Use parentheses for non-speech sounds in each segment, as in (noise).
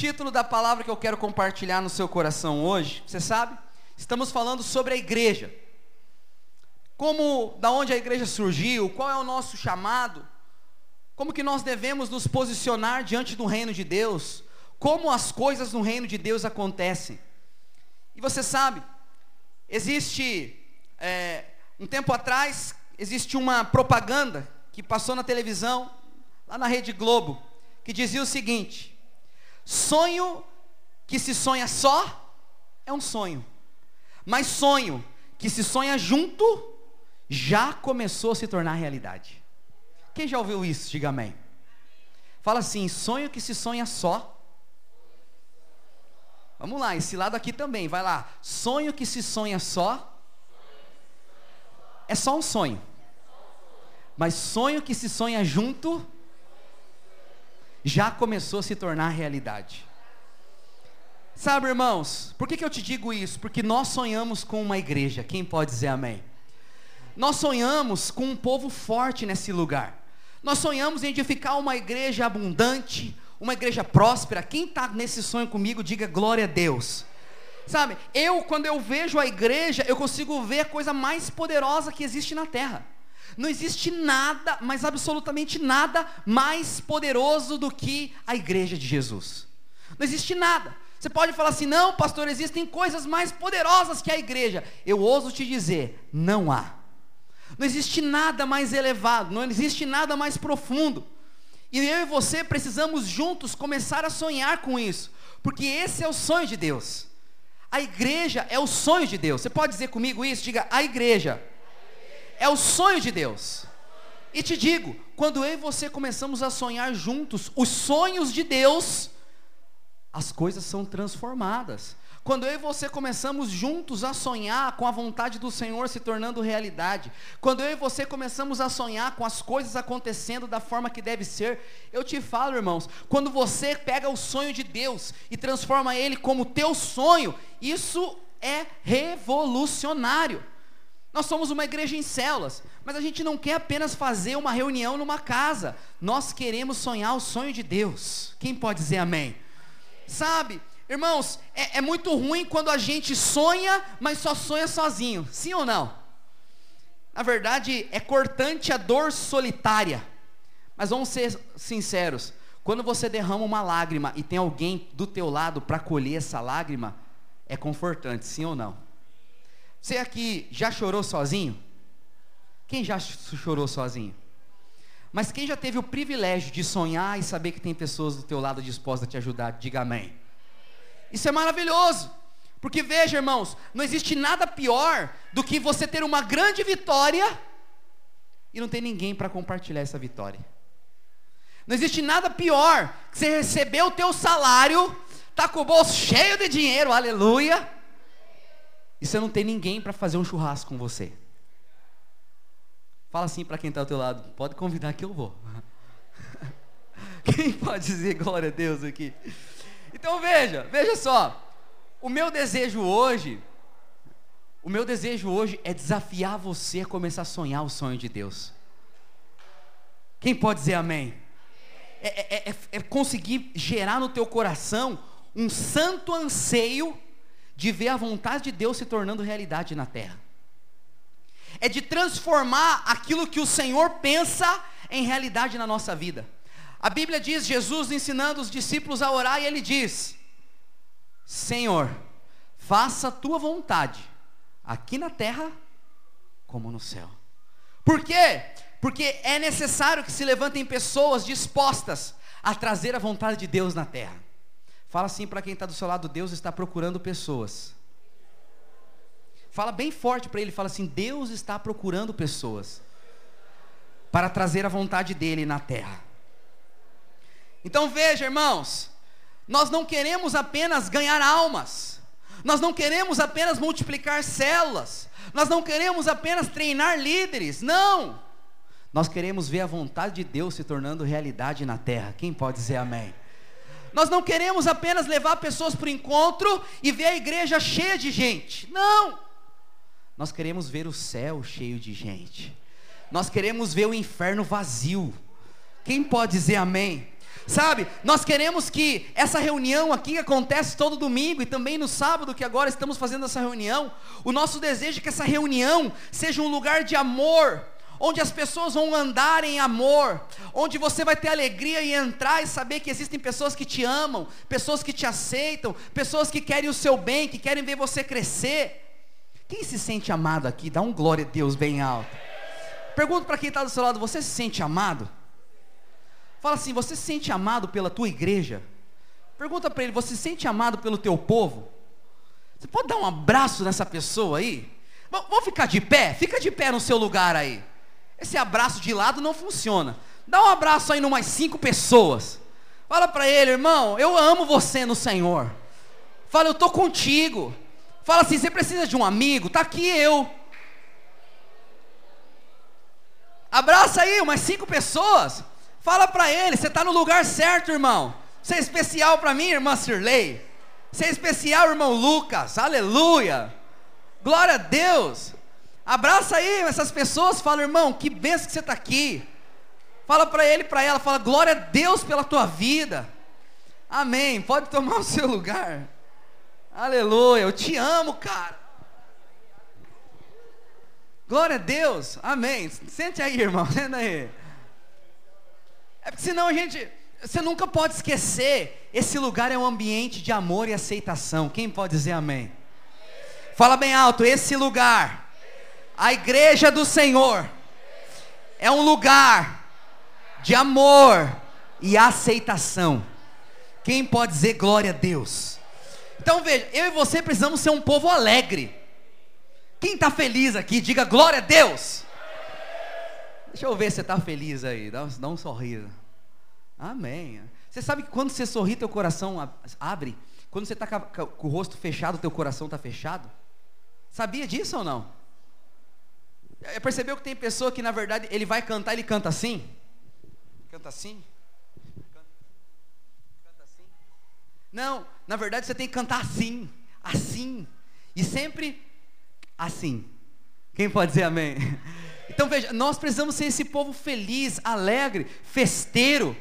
título da palavra que eu quero compartilhar no seu coração hoje, você sabe? Estamos falando sobre a igreja. Como, da onde a igreja surgiu, qual é o nosso chamado, como que nós devemos nos posicionar diante do reino de Deus, como as coisas no reino de Deus acontecem. E você sabe, existe, é, um tempo atrás, existe uma propaganda que passou na televisão, lá na Rede Globo, que dizia o seguinte: sonho que se sonha só é um sonho, mas sonho que se sonha junto já começou a se tornar realidade. Quem já ouviu isso? Diga amém. Fala assim: sonho que se sonha só. Vamos lá, esse lado aqui também, vai lá. Sonho que se sonha só. É só um sonho. Mas sonho que se sonha junto já começou a se tornar realidade. Sabe, irmãos, por que, que eu te digo isso? Porque nós sonhamos com uma igreja. Quem pode dizer amém? Nós sonhamos com um povo forte nesse lugar. Nós sonhamos em edificar uma igreja abundante, uma igreja próspera. Quem está nesse sonho comigo, diga glória a Deus. Sabe, eu, quando eu vejo a igreja, eu consigo ver a coisa mais poderosa que existe na terra. Não existe nada, mas absolutamente nada mais poderoso do que a igreja de Jesus. Não existe nada. Você pode falar assim, não, pastor, existem coisas mais poderosas que a igreja. Eu ouso te dizer, não há. Não existe nada mais elevado, não existe nada mais profundo. E eu e você precisamos juntos começar a sonhar com isso, porque esse é o sonho de Deus. A igreja é o sonho de Deus. Você pode dizer comigo isso? Diga, a igreja é o sonho de Deus. E te digo, quando eu e você começamos a sonhar juntos os sonhos de Deus, as coisas são transformadas. Quando eu e você começamos juntos a sonhar com a vontade do Senhor se tornando realidade, quando eu e você começamos a sonhar com as coisas acontecendo da forma que deve ser, eu te falo, irmãos, quando você pega o sonho de Deus e transforma ele como teu sonho, isso é revolucionário. Nós somos uma igreja em células, mas a gente não quer apenas fazer uma reunião numa casa. Nós queremos sonhar o sonho de Deus. Quem pode dizer amém? Sabe, Irmãos, é, é, muito ruim quando a gente sonha, mas só sonha sozinho. Sim ou não? Na verdade, é cortante a dor solitária. Mas vamos ser sinceros. Quando você derrama uma lágrima e tem alguém do teu lado para colher essa lágrima, é confortante, sim ou não? Você aqui já chorou sozinho? Quem já chorou sozinho? Mas quem já teve o privilégio de sonhar e saber que tem pessoas do teu lado dispostas a te ajudar, diga amém. Isso é maravilhoso. Porque veja, irmãos, não existe nada pior do que você ter uma grande vitória e não ter ninguém para compartilhar essa vitória. Não existe nada pior que você receber o teu salário, tá com o bolso cheio de dinheiro, aleluia, e você não tem ninguém para fazer um churrasco com você. Fala assim para quem está ao teu lado, pode convidar que eu vou. (laughs) Quem pode dizer glória a Deus aqui? Então veja, veja só. O meu desejo hoje, o meu desejo hoje é desafiar você a começar a sonhar o sonho de Deus. Quem pode dizer amém? É, é, é, é conseguir gerar no teu coração um santo anseio de ver a vontade de Deus se tornando realidade na terra. É de transformar aquilo que o Senhor pensa em realidade na nossa vida. A Bíblia diz, Jesus ensinando os discípulos a orar, e ele diz: Senhor, faça a tua vontade, aqui na terra como no céu. Por quê? Porque é necessário que se levantem pessoas dispostas a trazer a vontade de Deus na terra. Fala assim para quem está do seu lado: Deus está procurando pessoas. Fala bem forte para ele, fala assim: Deus está procurando pessoas para trazer a vontade dele na terra. Então veja, irmãos, nós não queremos apenas ganhar almas, nós não queremos apenas multiplicar células, nós não queremos apenas treinar líderes, não. Nós queremos ver a vontade de Deus se tornando realidade na terra. Quem pode dizer amém? Nós não queremos apenas levar pessoas para o encontro e ver a igreja cheia de gente. Não! Nós queremos ver o céu cheio de gente. Nós queremos ver o inferno vazio. Quem pode dizer amém? Sabe, nós queremos que essa reunião aqui acontece todo domingo e também no sábado que agora estamos fazendo essa reunião. O nosso desejo é que essa reunião seja um lugar de amor, onde as pessoas vão andar em amor, onde você vai ter alegria e entrar e saber que existem pessoas que te amam, pessoas que te aceitam, pessoas que querem o seu bem, que querem ver você crescer. Quem se sente amado aqui? Dá um glória a Deus bem alto. Pergunto para quem está do seu lado: você se sente amado? Fala assim: você se sente amado pela tua igreja? Pergunta para ele: você se sente amado pelo teu povo? Você pode dar um abraço nessa pessoa aí? Vamos ficar de pé? Fica de pé no seu lugar aí. Esse abraço de lado não funciona. Dá um abraço aí em umas cinco pessoas. Fala para ele, irmão, eu amo você no Senhor. Fala, eu estou contigo. Fala assim, você precisa de um amigo? Tá aqui eu. Abraça aí umas cinco pessoas. Fala para ele, você está no lugar certo, irmão. Você é especial para mim, irmã Sirley. Você é especial, irmão Lucas. Aleluia. Glória a Deus. Abraça aí essas pessoas, fala, irmão, que benção que você está aqui. Fala para ele, para ela, fala, glória a Deus pela tua vida. Amém. Pode tomar o seu lugar. Aleluia. Eu te amo, cara. Glória a Deus. Amém. Sente aí, irmão. (laughs) Senta aí. É porque senão a gente. Você nunca pode esquecer. Esse lugar é um ambiente de amor e aceitação. Quem pode dizer amém? Fala bem alto. Esse lugar, a igreja do Senhor, é um lugar de amor e aceitação. Quem pode dizer glória a Deus? Então veja, eu e você precisamos ser um povo alegre. Quem está feliz aqui, diga glória a Deus. Deixa eu ver se você está feliz aí. Dá, dá um sorriso. Amém. Você sabe que quando você sorri, teu coração abre. Quando você está com, com, o rosto fechado, teu coração está fechado. Sabia disso ou não? É, percebeu que tem pessoa que na verdade ele vai cantar, ele canta assim? Canta assim? Canta assim? Não, na verdade você tem que cantar assim, assim. E sempre assim. Quem pode dizer amém? (laughs) Então veja, nós precisamos ser esse povo feliz, alegre, festeiro.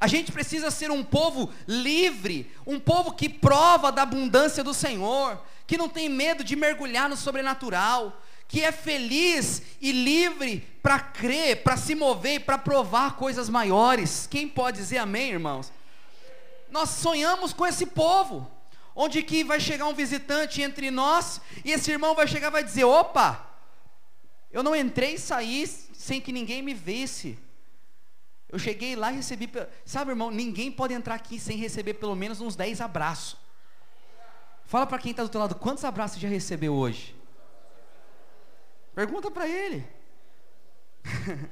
A gente precisa ser um povo livre, um povo que prova da abundância do Senhor, que não tem medo de mergulhar no sobrenatural, que é feliz e livre para crer, para se mover, para provar coisas maiores. Quem pode dizer amém, irmãos? Nós sonhamos com esse povo, onde que vai chegar um visitante entre nós e esse irmão vai chegar e vai dizer: "Opa, eu não entrei e saí sem que ninguém me visse. Eu cheguei lá e recebi. Sabe, irmão, ninguém pode entrar aqui sem receber pelo menos uns 10 abraços. Fala para quem está do teu lado, quantos abraços já recebeu hoje? Pergunta para ele. (laughs)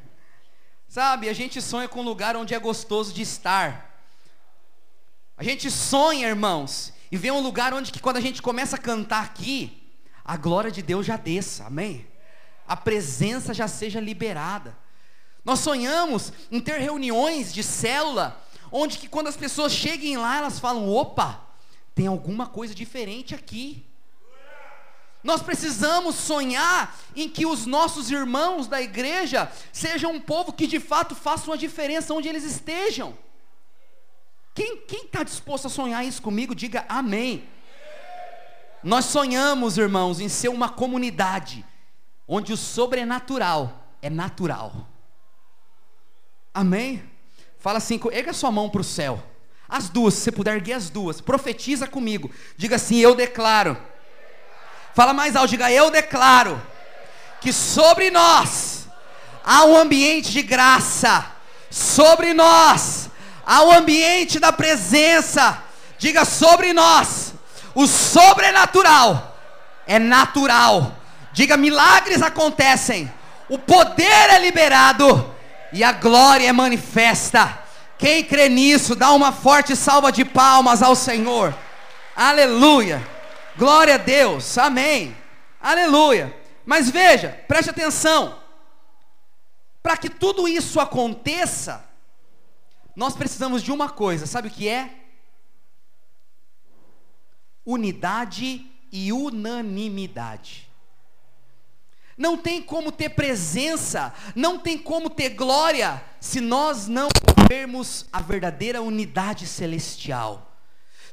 Sabe, a gente sonha com um lugar onde é gostoso de estar. A gente sonha, irmãos, e vê um lugar onde que quando a gente começa a cantar aqui, a glória de Deus já desça. Amém? a presença já seja liberada. Nós sonhamos em ter reuniões de célula, onde que quando as pessoas cheguem lá, elas falam: opa, tem alguma coisa diferente aqui. Nós precisamos sonhar em que os nossos irmãos da igreja sejam um povo que de fato faça uma diferença onde eles estejam. Quem está disposto a sonhar isso comigo, diga amém. Nós sonhamos, irmãos, em ser uma comunidade onde o sobrenatural é natural. Amém? Fala assim, erga sua mão para o céu. As duas, se você puder erguer as duas, profetiza comigo. Diga assim: Eu declaro. Fala mais alto, diga: Eu declaro que sobre nós há um ambiente de graça. Sobre nós há um ambiente da presença. Diga sobre nós. O sobrenatural é natural Diga: milagres acontecem, o poder é liberado e a glória é manifesta. Quem crê nisso, dá uma forte salva de palmas ao Senhor. Aleluia. Glória a Deus. Amém. Aleluia. Mas veja, preste atenção. Para que tudo isso aconteça, nós precisamos de uma coisa, sabe o que é? Unidade e unanimidade. Não tem como ter presença, não tem como ter glória, se nós não vivermos a verdadeira unidade celestial,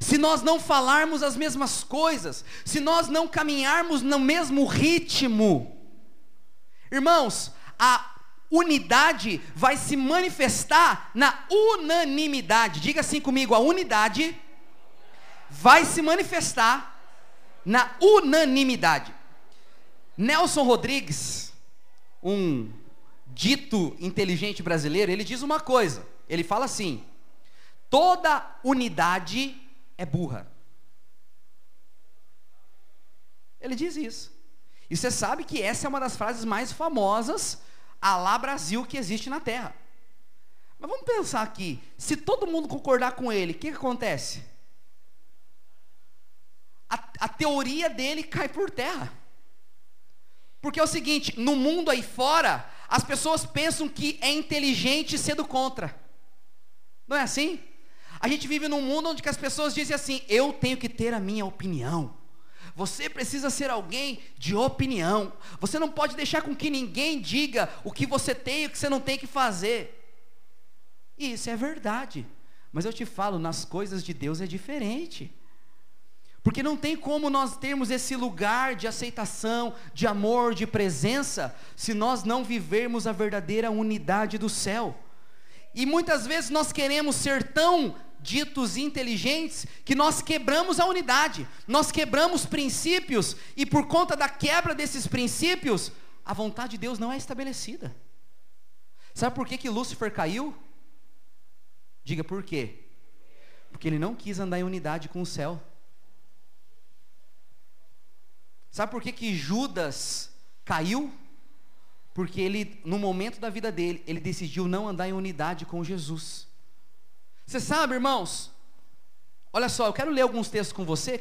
se nós não falarmos as mesmas coisas, se nós não caminharmos no mesmo ritmo, irmãos, a unidade vai se manifestar na unanimidade. Diga assim comigo: a unidade vai se manifestar na unanimidade. Nelson Rodrigues, um dito inteligente brasileiro, ele diz uma coisa. Ele fala assim: toda unidade é burra. Ele diz isso. E você sabe que essa é uma das frases mais famosas a lá Brasil que existe na Terra. Mas vamos pensar aqui, se todo mundo concordar com ele, o que, que acontece? A, a teoria dele cai por terra. Porque é o seguinte, no mundo aí fora, as pessoas pensam que é inteligente ser do contra. Não é assim? A gente vive num mundo onde as pessoas dizem assim: eu tenho que ter a minha opinião. Você precisa ser alguém de opinião. Você não pode deixar com que ninguém diga o que você tem e o que você não tem que fazer. E isso é verdade. Mas eu te falo, nas coisas de Deus é diferente. Porque não tem como nós termos esse lugar de aceitação, de amor, de presença, se nós não vivermos a verdadeira unidade do céu. E muitas vezes nós queremos ser tão ditos inteligentes que nós quebramos a unidade, nós quebramos princípios e por conta da quebra desses princípios, a vontade de Deus não é estabelecida. Sabe por que, que Lúcifer caiu? Diga por quê? Porque ele não quis andar em unidade com o céu. Sabe por que, que Judas caiu? Porque ele, no momento da vida dele, ele decidiu não andar em unidade com Jesus. Você sabe, irmãos? Olha só, eu quero ler alguns textos com você,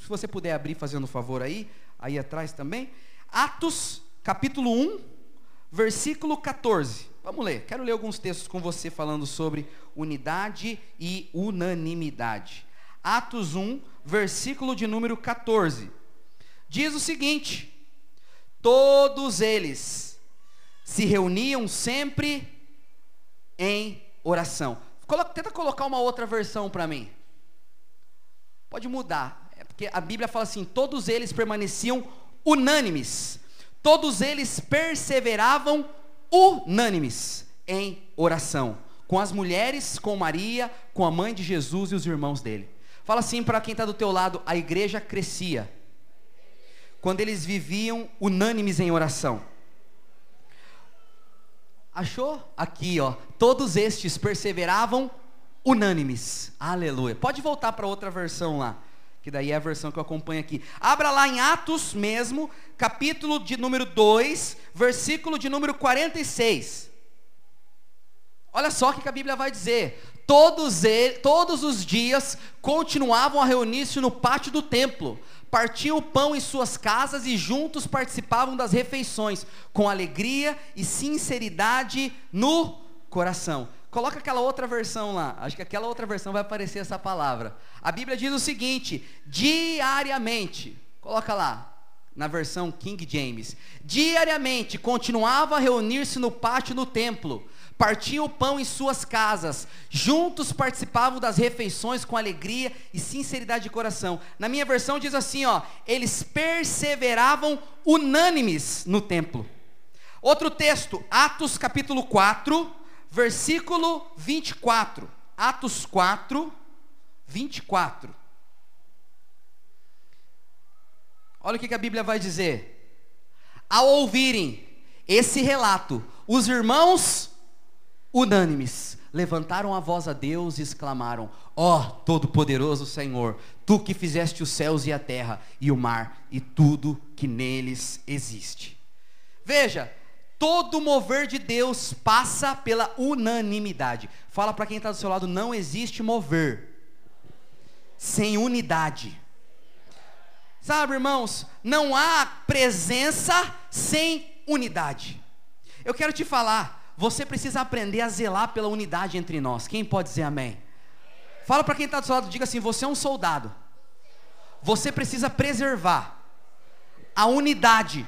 se você puder abrir fazendo um favor aí, aí atrás também. Atos, capítulo 1, versículo 14. Vamos ler. Quero ler alguns textos com você falando sobre unidade e unanimidade. Atos 1, versículo de número 14. Diz o seguinte: Todos eles se reuniam sempre em oração. Coloca, tenta colocar uma outra versão para mim. Pode mudar. É porque a Bíblia fala assim: todos eles permaneciam unânimes. Todos eles perseveravam unânimes em oração. Com as mulheres, com Maria, com a mãe de Jesus e os irmãos dele. Fala assim para quem está do teu lado: a igreja crescia. Quando eles viviam unânimes em oração. Achou? Aqui, ó. Todos estes perseveravam unânimes. Aleluia. Pode voltar para outra versão lá, que daí é a versão que eu acompanho aqui. Abra lá em Atos mesmo, capítulo de número 2, versículo de número 46. Olha só o que a Bíblia vai dizer. Todos, ele, todos os dias continuavam a reunir-se no pátio do templo partiam o pão em suas casas e juntos participavam das refeições, com alegria e sinceridade no coração. Coloca aquela outra versão lá. Acho que aquela outra versão vai aparecer essa palavra. A Bíblia diz o seguinte: diariamente. Coloca lá na versão King James. Diariamente continuava a reunir-se no pátio do templo partiam o pão em suas casas, juntos participavam das refeições com alegria e sinceridade de coração. Na minha versão diz assim, ó, eles perseveravam unânimes no templo. Outro texto, Atos capítulo 4, versículo 24. Atos 4, 24. Olha o que a Bíblia vai dizer. Ao ouvirem esse relato, os irmãos unânimes, levantaram a voz a Deus e exclamaram: Ó oh, Todo-Poderoso Senhor, tu que fizeste os céus e a terra e o mar e tudo que neles existe. Veja, todo mover de Deus passa pela unanimidade. Fala para quem está do seu lado: não existe mover sem unidade. Sabe, irmãos, não há presença sem unidade. Eu quero te falar, você precisa aprender a zelar pela unidade entre nós. Quem pode dizer amém? Fala para quem está do seu lado, diga assim: você é um soldado. Você precisa preservar a unidade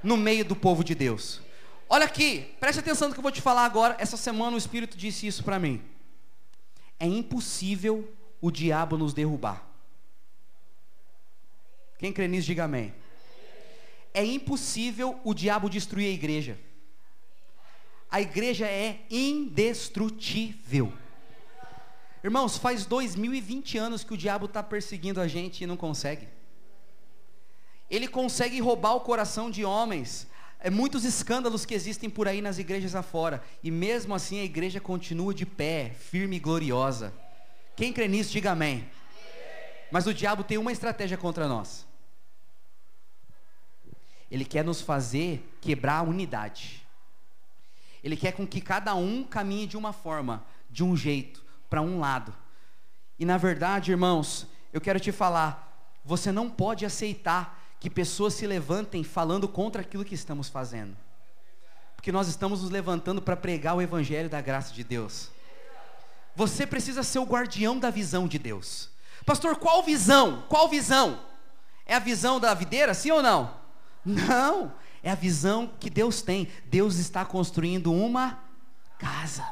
no meio do povo de Deus. Olha aqui, preste atenção no que eu vou te falar agora. Essa semana o Espírito disse isso para mim. É impossível o diabo nos derrubar. Quem crê nisso, diga amém. É impossível o diabo destruir a igreja. A igreja é indestrutível. Irmãos, faz 2020 anos que o diabo está perseguindo a gente e não consegue. Ele consegue roubar o coração de homens. É muitos escândalos que existem por aí nas igrejas afora. E mesmo assim a igreja continua de pé, firme e gloriosa. Quem crê nisso, diga amém. Mas o diabo tem uma estratégia contra nós. Ele quer nos fazer quebrar a unidade. Ele quer com que cada um caminhe de uma forma, de um jeito, para um lado. E na verdade, irmãos, eu quero te falar, você não pode aceitar que pessoas se levantem falando contra aquilo que estamos fazendo. Porque nós estamos nos levantando para pregar o evangelho da graça de Deus. Você precisa ser o guardião da visão de Deus. Pastor, qual visão? Qual visão? É a visão da videira, sim ou não? Não, é a visão que Deus tem. Deus está construindo uma casa.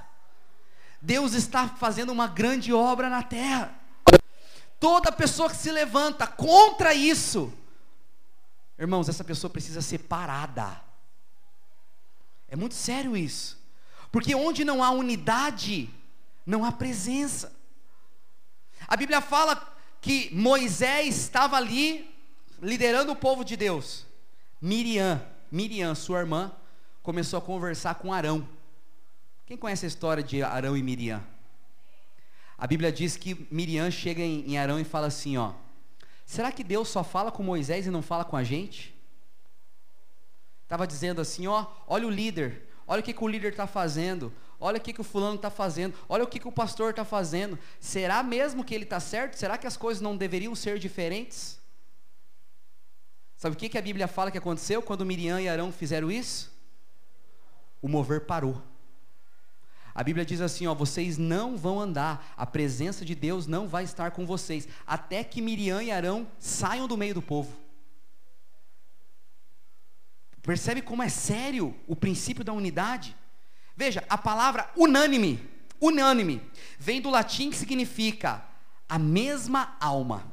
Deus está fazendo uma grande obra na terra. Toda pessoa que se levanta contra isso, irmãos, essa pessoa precisa ser parada. É muito sério isso. Porque onde não há unidade, não há presença. A Bíblia fala que Moisés estava ali liderando o povo de Deus. Miriam, Miriam, sua irmã, começou a conversar com Arão. Quem conhece a história de Arão e Miriam? A Bíblia diz que Miriam chega em, Arão e fala assim, ó: Será que Deus só fala com Moisés e não fala com a gente? Estava dizendo assim, ó, olha o líder, olha o que, que o líder está fazendo, olha o que, que o fulano está fazendo, olha o que, que o pastor está fazendo. Será mesmo que ele está certo? Será que as coisas não deveriam ser diferentes? Sabe o que, que a Bíblia fala que aconteceu quando Miriam e Arão fizeram isso? O mover parou. A Bíblia diz assim: ó, vocês não vão andar, a presença de Deus não vai estar com vocês, até que Miriam e Arão saiam do meio do povo. Percebe como é sério o princípio da unidade? Veja, a palavra unânime, unânime, vem do latim que significa a mesma alma.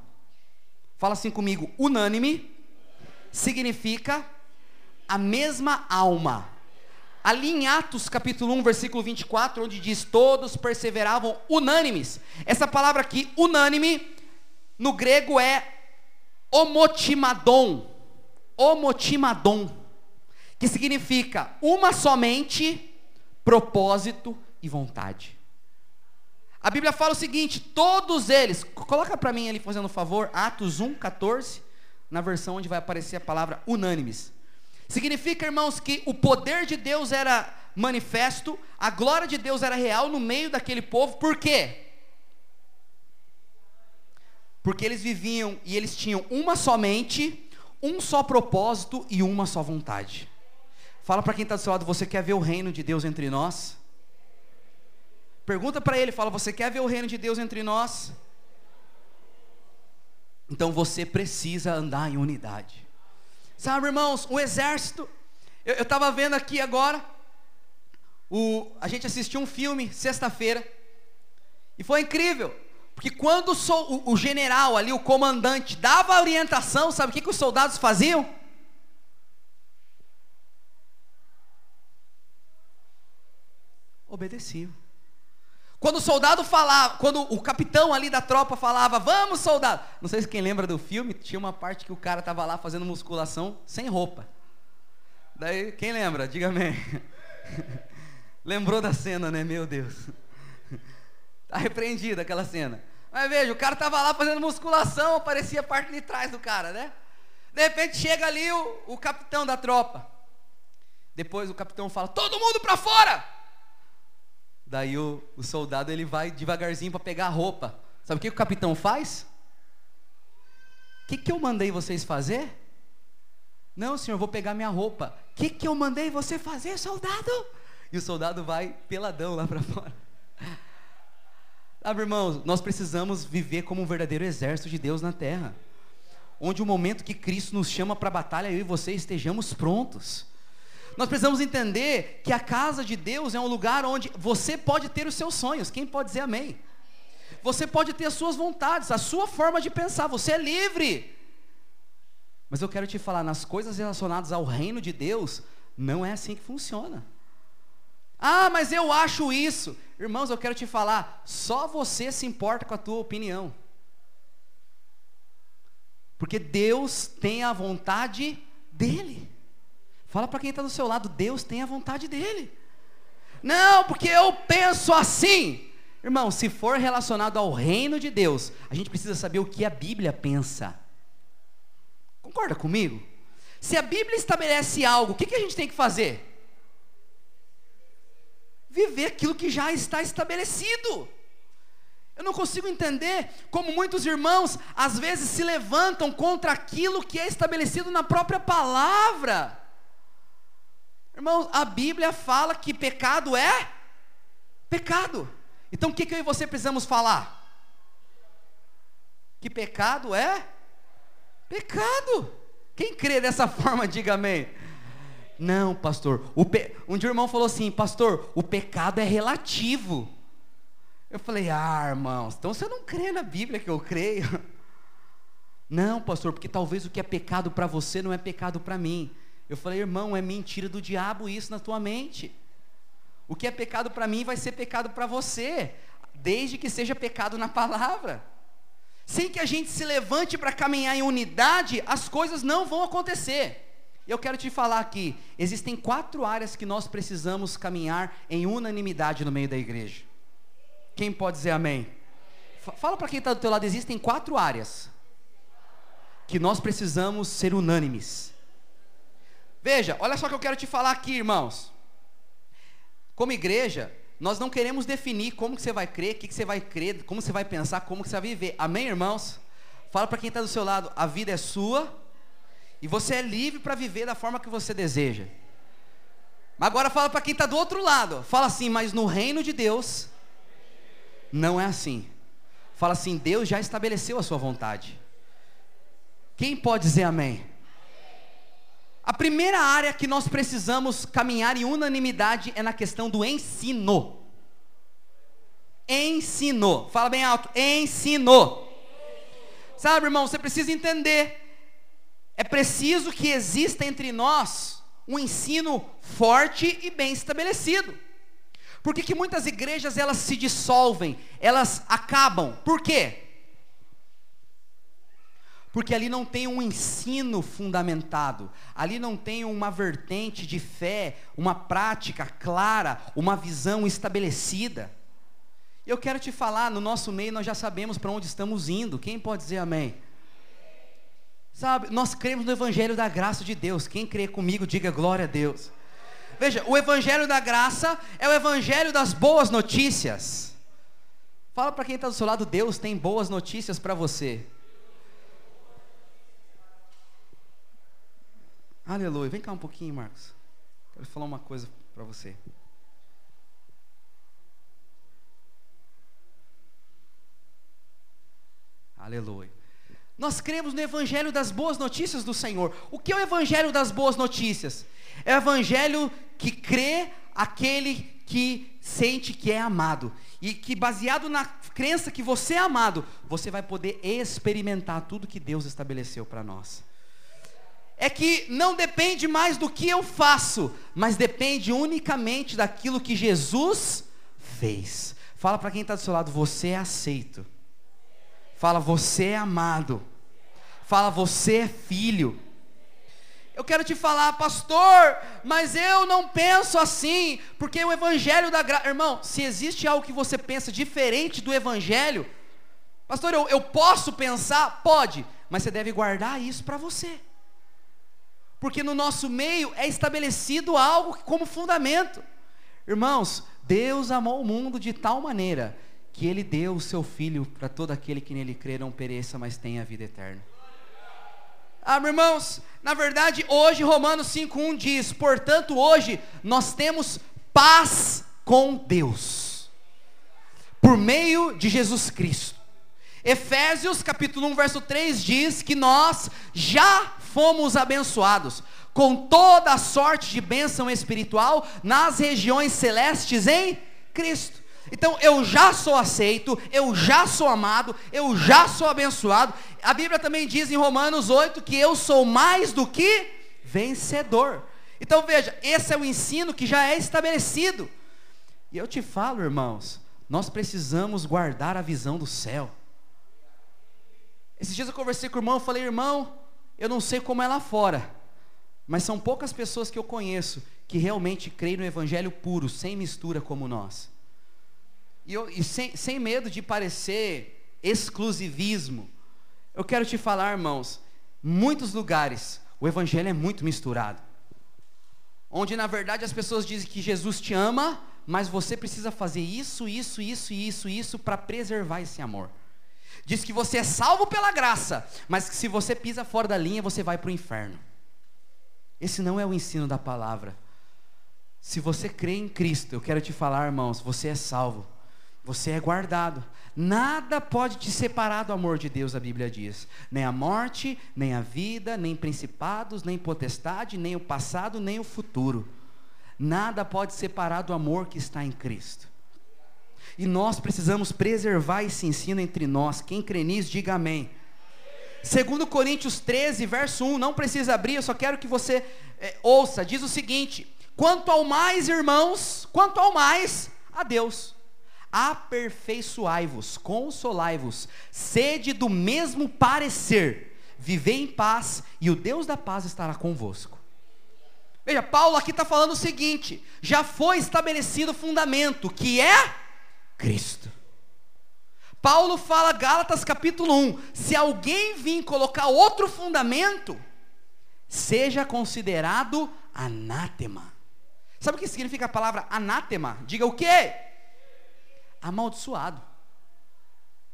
Fala assim comigo, unânime significa a mesma alma. Ali em Atos capítulo 1, versículo 24, onde diz: Todos perseveravam unânimes. Essa palavra aqui, unânime, no grego é homotimadon. Homotimadon. Que significa uma somente, propósito e vontade. A Bíblia fala o seguinte: todos eles, coloca para mim ali fazendo um favor, Atos 1, 14 na versão onde vai aparecer a palavra unânimes. Significa, irmãos, que o poder de Deus era manifesto, a glória de Deus era real no meio daquele povo, por quê? Porque eles viviam e eles tinham uma só mente, um só propósito e uma só vontade. Fala para quem está do seu lado, você quer ver o reino de Deus entre nós? Pergunta para ele, fala, você quer ver o reino de Deus entre nós? Então você precisa andar em unidade. Sabe, irmãos, o exército. Eu estava vendo aqui agora. O, a gente assistiu um filme sexta-feira. E foi incrível. Porque quando o, o, general ali, o comandante, dava a orientação, sabe o que, que os soldados faziam? Obedeciam. Quando o soldado falava, quando o capitão ali da tropa falava, vamos soldado. Não sei se quem lembra do filme, tinha uma parte que o cara estava lá fazendo musculação sem roupa. Daí, quem lembra? Diga amém. (laughs) Lembrou da cena, né? Meu Deus. (laughs) Está repreendida aquela cena. Mas veja, o cara estava lá fazendo musculação, aparecia a parte de trás do cara, né? De repente chega ali o, o capitão da tropa. Depois o capitão fala: Todo mundo para fora! Daí o, o soldado ele vai devagarzinho para pegar a roupa. Sabe o que o capitão faz? O que, que eu mandei vocês fazer? Não, senhor, vou pegar minha roupa. O que, que eu mandei você fazer, soldado? E o soldado vai peladão lá para (laughs) fora. Sabe, irmãos, nós precisamos viver como um verdadeiro exército de Deus na terra. Onde o momento que Cristo nos chama para a batalha, eu e você estejamos prontos. Nós precisamos entender que a casa de Deus é um lugar onde você pode ter os seus sonhos. Quem pode dizer amém? Você pode ter as suas vontades, a sua forma de pensar, você é livre. Mas eu quero te falar, nas coisas relacionadas ao reino de Deus, não é assim que funciona. Ah, mas eu acho isso. Irmãos, eu quero te falar, só você se importa com a tua opinião. Porque Deus tem a vontade dele. Fala para quem está do seu lado, Deus tem a vontade dele. Não, porque eu penso assim. Irmão, se for relacionado ao reino de Deus, a gente precisa saber o que a Bíblia pensa. Concorda comigo? Se a Bíblia estabelece algo, o que, que a gente tem que fazer? Viver aquilo que já está estabelecido. Eu não consigo entender como muitos irmãos às vezes se levantam contra aquilo que é estabelecido na própria palavra. Irmãos, a Bíblia fala que pecado é pecado. Então o que, que eu e você precisamos falar? Que pecado é pecado. Quem crê dessa (laughs) forma, diga amém. Não, pastor. Pe... Um dia o irmão falou assim, pastor, o pecado é relativo. Eu falei, ah, irmãos, então você não crê na Bíblia que eu creio? (laughs) Não, pastor, porque talvez o que é pecado para você não é pecado para mim. Eu falei, irmão, é mentira do diabo isso na tua mente. O que é pecado para mim vai ser pecado para você, desde que seja pecado na palavra. Sem que a gente se levante para caminhar em unidade, as coisas não vão acontecer. Eu quero te falar aqui, existem quatro áreas que nós precisamos caminhar em unanimidade no meio da igreja. Quem pode dizer amém? Fala para quem está do teu lado, existem quatro áreas que nós precisamos ser unânimes. Veja, olha só o que eu quero te falar aqui, irmãos. Como igreja, nós não queremos definir como que você vai crer, o que, que você vai crer, como você vai pensar, como que você vai viver. Amém, irmãos? Fala para quem está do seu lado, a vida é sua e você é livre para viver da forma que você deseja. Agora fala para quem está do outro lado, fala assim, mas no reino de Deus não é assim. Fala assim: Deus já estabeleceu a sua vontade. Quem pode dizer amém? A primeira área que nós precisamos caminhar em unanimidade é na questão do ensino. Ensino. Fala bem alto. Ensino. Sabe, irmão, você precisa entender. É preciso que exista entre nós um ensino forte e bem estabelecido. Por que, que muitas igrejas elas se dissolvem, elas acabam? Por quê? Porque ali não tem um ensino fundamentado, ali não tem uma vertente de fé, uma prática clara, uma visão estabelecida. Eu quero te falar, no nosso meio nós já sabemos para onde estamos indo, quem pode dizer amém? Sabe, nós cremos no Evangelho da graça de Deus, quem crê comigo, diga glória a Deus. Veja, o evangelho da graça é o evangelho das boas notícias. Fala para quem está do seu lado, Deus tem boas notícias para você. Aleluia. Vem cá um pouquinho, Marcos. Quero falar uma coisa para você. Aleluia. Nós cremos no Evangelho das boas notícias do Senhor. O que é o Evangelho das boas notícias? É o Evangelho que crê aquele que sente que é amado. E que baseado na crença que você é amado, você vai poder experimentar tudo que Deus estabeleceu para nós. É que não depende mais do que eu faço, mas depende unicamente daquilo que Jesus fez. Fala para quem está do seu lado, você é aceito. Fala, você é amado. Fala, você é filho. Eu quero te falar, pastor, mas eu não penso assim, porque o evangelho da graça. Irmão, se existe algo que você pensa diferente do evangelho, pastor, eu, eu posso pensar? Pode, mas você deve guardar isso para você. Porque no nosso meio é estabelecido algo como fundamento. Irmãos, Deus amou o mundo de tal maneira que ele deu o seu filho para todo aquele que nele crê não pereça, mas tenha a vida eterna. Ah, irmãos, na verdade, hoje Romanos 5:1 diz: "Portanto, hoje nós temos paz com Deus por meio de Jesus Cristo." Efésios capítulo 1, verso 3 diz que nós já fomos abençoados com toda a sorte de bênção espiritual nas regiões celestes em Cristo. Então eu já sou aceito, eu já sou amado, eu já sou abençoado. A Bíblia também diz em Romanos 8 que eu sou mais do que vencedor. Então veja, esse é o ensino que já é estabelecido. E eu te falo, irmãos, nós precisamos guardar a visão do céu. Esses dias eu conversei com o irmão, eu falei, irmão, eu não sei como é lá fora, mas são poucas pessoas que eu conheço que realmente creem no evangelho puro, sem mistura como nós. E, eu, e sem, sem medo de parecer exclusivismo, eu quero te falar, irmãos, muitos lugares o evangelho é muito misturado. Onde na verdade as pessoas dizem que Jesus te ama, mas você precisa fazer isso, isso, isso, isso, isso para preservar esse amor. Diz que você é salvo pela graça, mas que se você pisa fora da linha, você vai para o inferno. Esse não é o ensino da palavra. Se você crê em Cristo, eu quero te falar, irmãos, você é salvo. Você é guardado. Nada pode te separar do amor de Deus, a Bíblia diz. Nem a morte, nem a vida, nem principados, nem potestade, nem o passado, nem o futuro. Nada pode separar do amor que está em Cristo. E nós precisamos preservar esse ensino entre nós. Quem crê nisso, diga amém. Segundo Coríntios 13, verso 1, não precisa abrir, eu só quero que você é, ouça. Diz o seguinte: Quanto ao mais, irmãos, quanto ao mais, a Deus. Aperfeiçoai-vos, consolai-vos, sede do mesmo parecer, vivei em paz, e o Deus da paz estará convosco. Veja, Paulo aqui está falando o seguinte: já foi estabelecido o fundamento, que é Cristo. Paulo fala, Gálatas capítulo 1: se alguém vir colocar outro fundamento, seja considerado anátema. Sabe o que significa a palavra anátema? Diga o quê? Amaldiçoado.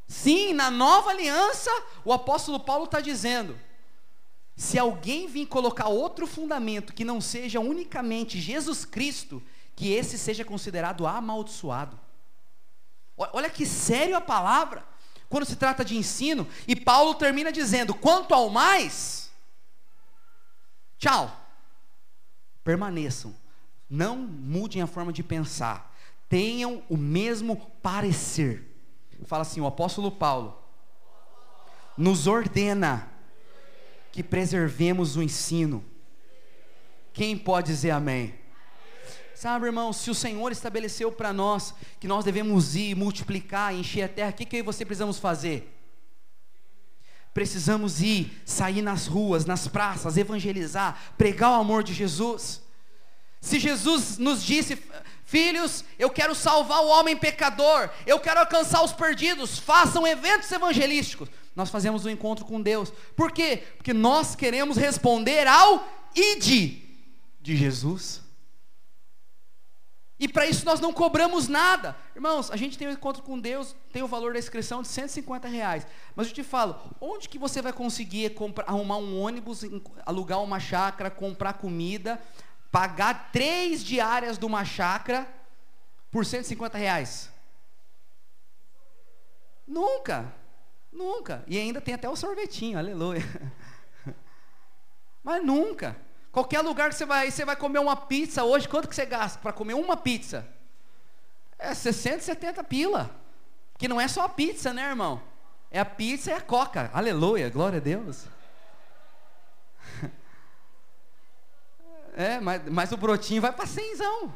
Sim, na nova aliança, o apóstolo Paulo está dizendo: se alguém vir colocar outro fundamento que não seja unicamente Jesus Cristo, que esse seja considerado amaldiçoado. Olha que sério a palavra, quando se trata de ensino, e Paulo termina dizendo: quanto ao mais, tchau, permaneçam, não mudem a forma de pensar, tenham o mesmo parecer. Fala assim: o apóstolo Paulo nos ordena que preservemos o ensino. Quem pode dizer amém? Sabe, irmão, se o Senhor estabeleceu para nós que nós devemos ir, multiplicar, encher a terra, o que, que eu e você precisamos fazer? Precisamos ir, sair nas ruas, nas praças, evangelizar, pregar o amor de Jesus. Se Jesus nos disse, filhos, eu quero salvar o homem pecador, eu quero alcançar os perdidos, façam eventos evangelísticos. Nós fazemos um encontro com Deus. Por quê? Porque nós queremos responder ao id de Jesus. E para isso nós não cobramos nada. Irmãos, a gente tem um encontro com Deus, tem o valor da inscrição de 150 reais. Mas eu te falo, onde que você vai conseguir comprar, arrumar um ônibus, alugar uma chácara, comprar comida, pagar três diárias de uma chácara por 150 reais? Nunca, nunca. E ainda tem até o sorvetinho, aleluia. (laughs) Mas nunca. Qualquer lugar que você vai, você vai comer uma pizza hoje, quanto que você gasta para comer uma pizza? É 60, 70 pila. Que não é só a pizza, né, irmão? É a pizza e a coca. Aleluia, glória a Deus. É, mas, mas o brotinho vai para cenzão.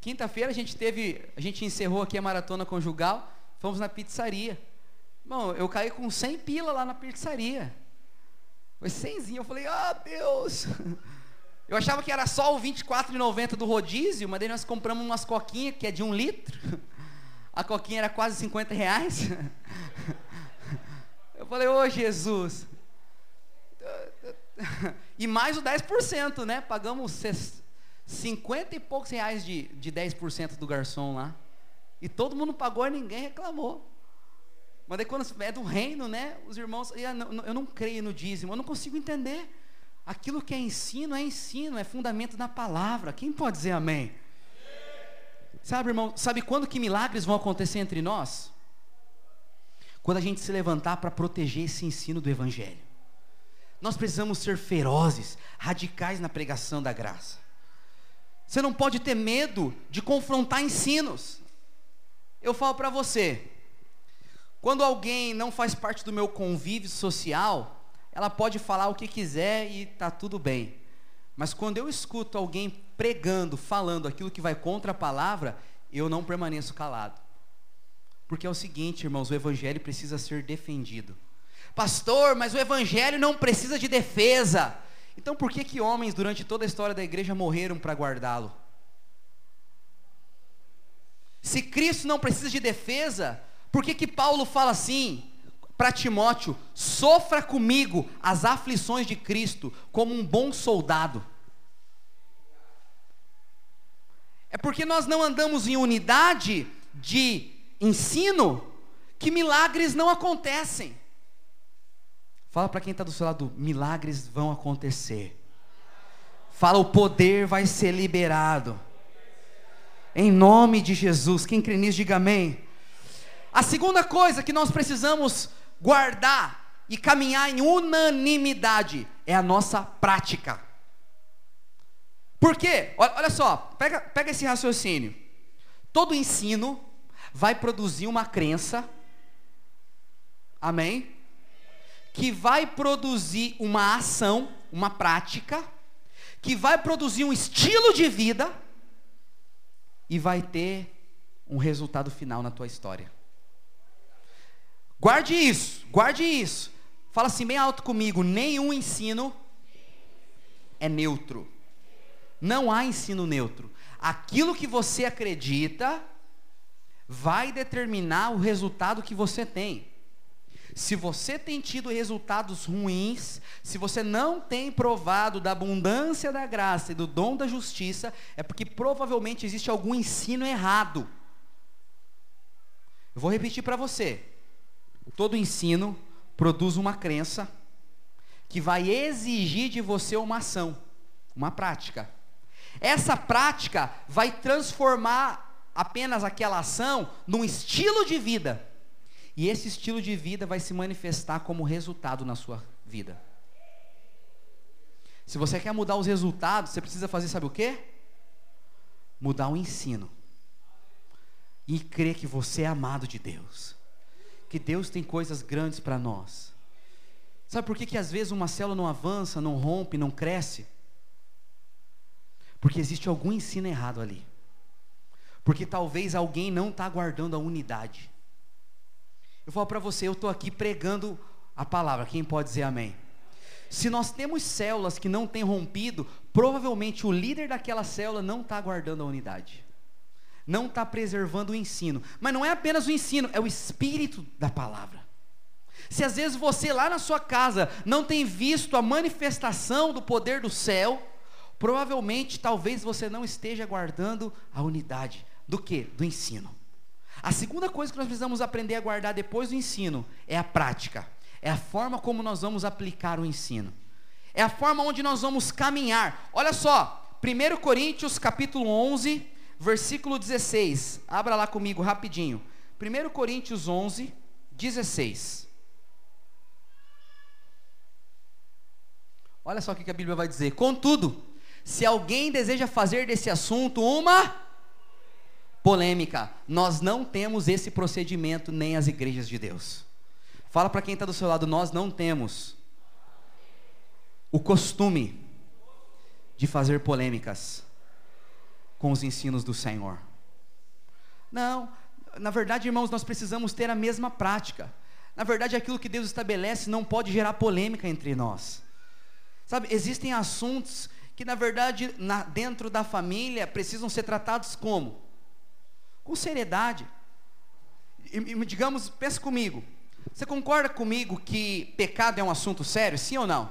Quinta-feira a gente teve, a gente encerrou aqui a maratona conjugal, fomos na pizzaria. Bom, eu caí com 100 pila lá na pizzaria. Foi 100 Eu falei, ah, Deus. (laughs) Eu achava que era só o 24,90 do rodízio, mas daí nós compramos umas coquinhas, que é de um litro. (laughs) A coquinha era quase 50 reais. (laughs) Eu falei, ô oh, Jesus. E mais o 10%, né? Pagamos 50 e poucos reais de, de 10% do garçom lá. E todo mundo pagou e ninguém reclamou. Mas daí quando é do reino, né? Os irmãos, eu não creio no dízimo, eu não consigo entender. Aquilo que é ensino é ensino, é fundamento na palavra. Quem pode dizer amém? Sabe, irmão, sabe quando que milagres vão acontecer entre nós? Quando a gente se levantar para proteger esse ensino do evangelho. nós precisamos ser ferozes, radicais na pregação da graça. Você não pode ter medo de confrontar ensinos. Eu falo para você, quando alguém não faz parte do meu convívio social, ela pode falar o que quiser e tá tudo bem. Mas quando eu escuto alguém pregando, falando aquilo que vai contra a palavra, eu não permaneço calado. Porque é o seguinte, irmãos, o evangelho precisa ser defendido. Pastor, mas o evangelho não precisa de defesa. Então por que que homens durante toda a história da igreja morreram para guardá-lo? Se Cristo não precisa de defesa, por que que Paulo fala assim para Timóteo: "Sofra comigo as aflições de Cristo como um bom soldado"? É porque nós não andamos em unidade de ensino que milagres não acontecem. Fala para quem está do seu lado: milagres vão acontecer. Fala, o poder vai ser liberado. Em nome de Jesus. Quem crê nisso, diga amém. A segunda coisa que nós precisamos guardar e caminhar em unanimidade é a nossa prática. Por quê? Olha só, pega, pega esse raciocínio. Todo ensino vai produzir uma crença, amém? que vai produzir uma ação, uma prática, que vai produzir um estilo de vida e vai ter um resultado final na tua história. Guarde isso, guarde isso. Fala assim bem alto comigo: nenhum ensino é neutro. Não há ensino neutro. Aquilo que você acredita vai determinar o resultado que você tem. Se você tem tido resultados ruins, se você não tem provado da abundância da graça e do dom da justiça, é porque provavelmente existe algum ensino errado. Eu vou repetir para você. Todo ensino produz uma crença que vai exigir de você uma ação, uma prática. Essa prática vai transformar apenas aquela ação num estilo de vida e esse estilo de vida vai se manifestar como resultado na sua vida. Se você quer mudar os resultados, você precisa fazer, sabe o quê? Mudar o ensino. E crer que você é amado de Deus. Que Deus tem coisas grandes para nós. Sabe por que, que às vezes uma célula não avança, não rompe, não cresce? Porque existe algum ensino errado ali. Porque talvez alguém não está guardando a unidade. Eu falo para você, eu estou aqui pregando a palavra, quem pode dizer amém? Se nós temos células que não têm rompido, provavelmente o líder daquela célula não está guardando a unidade, não está preservando o ensino. Mas não é apenas o ensino, é o espírito da palavra. Se às vezes você lá na sua casa não tem visto a manifestação do poder do céu, provavelmente talvez você não esteja guardando a unidade do que? Do ensino. A segunda coisa que nós precisamos aprender a guardar depois do ensino é a prática. É a forma como nós vamos aplicar o ensino. É a forma onde nós vamos caminhar. Olha só, 1 Coríntios capítulo 11, versículo 16. Abra lá comigo rapidinho. 1 Coríntios 11, 16. Olha só o que a Bíblia vai dizer. Contudo, se alguém deseja fazer desse assunto uma polêmica. Nós não temos esse procedimento nem as igrejas de Deus. Fala para quem está do seu lado, nós não temos o costume de fazer polêmicas com os ensinos do Senhor. Não, na verdade, irmãos, nós precisamos ter a mesma prática. Na verdade, aquilo que Deus estabelece não pode gerar polêmica entre nós. Sabe, existem assuntos que, na verdade, na, dentro da família precisam ser tratados como? com seriedade. E, e, digamos, pense comigo. Você concorda comigo que pecado é um assunto sério? Sim ou não?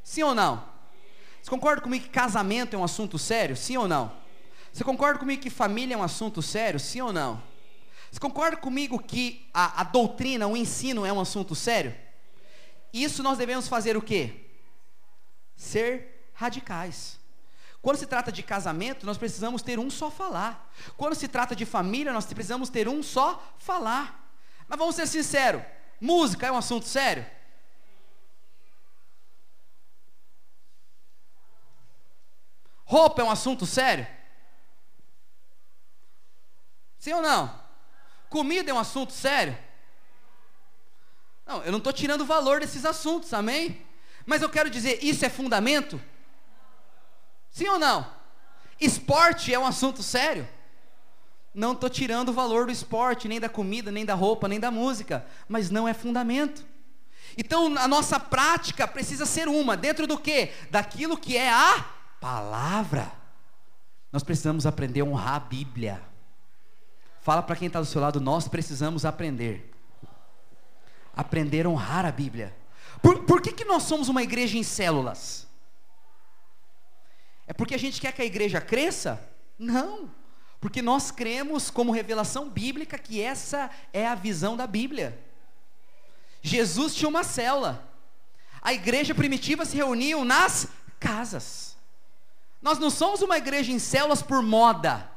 Sim ou não? Você concorda comigo que casamento é um assunto sério? Sim ou não? Você concorda comigo que família é um assunto sério, sim ou não? Você concorda comigo que a, a doutrina, o ensino é um assunto sério? Isso nós devemos fazer o quê? Ser radicais. Quando se trata de casamento, nós precisamos ter um só falar. Quando se trata de família, nós precisamos ter um só falar. Mas vamos ser sinceros: música é um assunto sério? Roupa é um assunto sério? Sim ou não? Comida é um assunto sério? Não, eu não estou tirando o valor desses assuntos, amém? Mas eu quero dizer, isso é fundamento? Sim ou não? Esporte é um assunto sério? Não estou tirando o valor do esporte, nem da comida, nem da roupa, nem da música, mas não é fundamento. Então a nossa prática precisa ser uma, dentro do que? Daquilo que é a palavra. Nós precisamos aprender a honrar a Bíblia. Fala para quem está do seu lado, nós precisamos aprender. Aprender a honrar a Bíblia. Por, por que, que nós somos uma igreja em células? É porque a gente quer que a igreja cresça? Não. Porque nós cremos, como revelação bíblica, que essa é a visão da Bíblia. Jesus tinha uma célula. A igreja primitiva se reuniam nas casas. Nós não somos uma igreja em células por moda.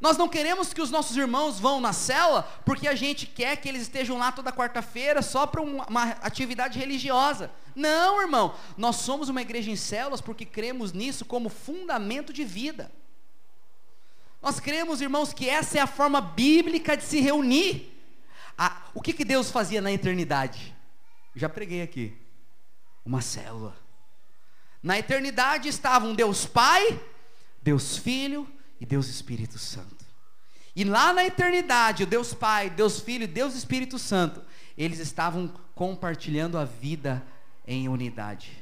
Nós não queremos que os nossos irmãos vão na célula porque a gente quer que eles estejam lá toda quarta-feira só para uma, uma, atividade religiosa. Não, irmão. Nós somos uma igreja em células porque cremos nisso como fundamento de vida. Nós cremos, irmãos, que essa é a forma bíblica de se reunir. Ah, o que, que Deus fazia na eternidade? Já preguei aqui. Uma célula. Na eternidade estavam Deus Pai, Deus Filho e Deus Espírito Santo. E lá na eternidade, o Deus Pai, Deus Filho Deus Espírito Santo, eles estavam compartilhando a vida em unidade.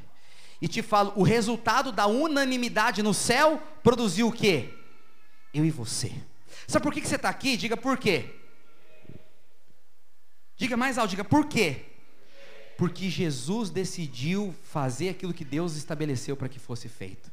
E te falo, o resultado da unanimidade no céu produziu o quê? Eu e você. Sabe por que você está aqui? Diga por quê. Diga mais alto, diga por quê? Porque Jesus decidiu fazer aquilo que Deus estabeleceu para que fosse feito.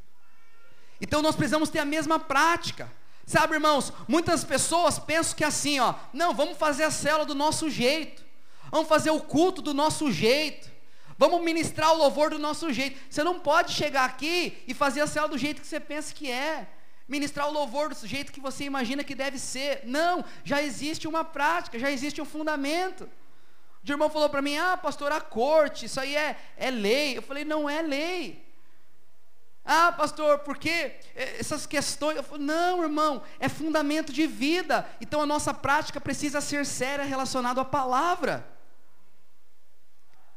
Então nós precisamos ter a mesma prática. Sabe, irmãos, muitas pessoas pensam que assim, ó, não, vamos fazer a célula do nosso jeito. Vamos fazer o culto do nosso jeito. Vamos ministrar o louvor do nosso jeito. Você não pode chegar aqui e fazer a célula do jeito que você pensa que é. Ministrar o louvor do jeito que você imagina que deve ser. Não, já existe uma prática, já existe um fundamento. O irmão falou para mim: Ah, pastor, a corte, isso aí é, é lei. Eu falei: Não é lei. Ah, pastor, por que essas questões? Eu falei, não, irmão, é fundamento de vida. Então a nossa prática precisa ser séria relacionada à palavra.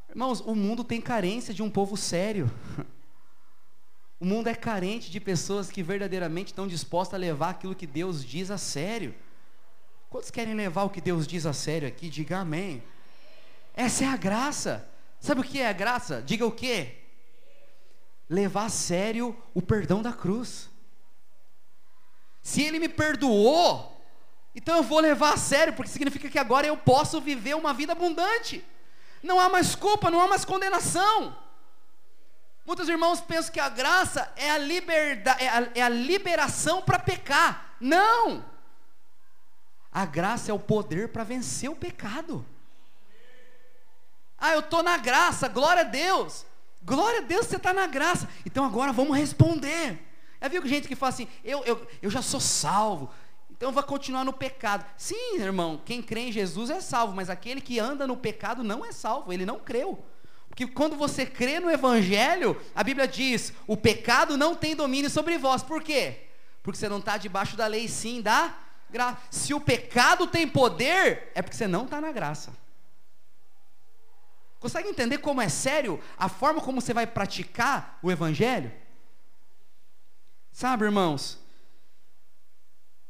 Irmãos, o mundo tem carência de um povo sério. (laughs) O mundo é carente de pessoas que verdadeiramente estão dispostas a levar aquilo que Deus diz a sério. Quantos querem levar o que Deus diz a sério aqui? Diga amém. Essa é a graça. Sabe o que é a graça? Diga o quê? Levar a sério o perdão da cruz. Se ele me perdoou, então eu vou levar a sério, porque significa que agora eu posso viver uma vida abundante. Não há mais culpa, não há mais condenação. Muitos irmãos pensam que a graça é a, liberdade, é a, é a liberação para pecar. Não! A graça é o poder para vencer o pecado. Ah, eu estou na graça, glória a Deus. Glória a Deus, você está na graça. Então agora vamos responder. Já viu gente que fala assim, eu, eu, eu já sou salvo, então vou continuar no pecado. Sim, irmão, quem crê em Jesus é salvo, mas aquele que anda no pecado não é salvo, ele não creu. Porque quando você crê no Evangelho, a Bíblia diz: o pecado não tem domínio sobre vós. Por quê? Porque você não está debaixo da lei, sim da graça. Se o pecado tem poder, é porque você não está na graça. Consegue entender como é sério a forma como você vai praticar o Evangelho? Sabe, irmãos,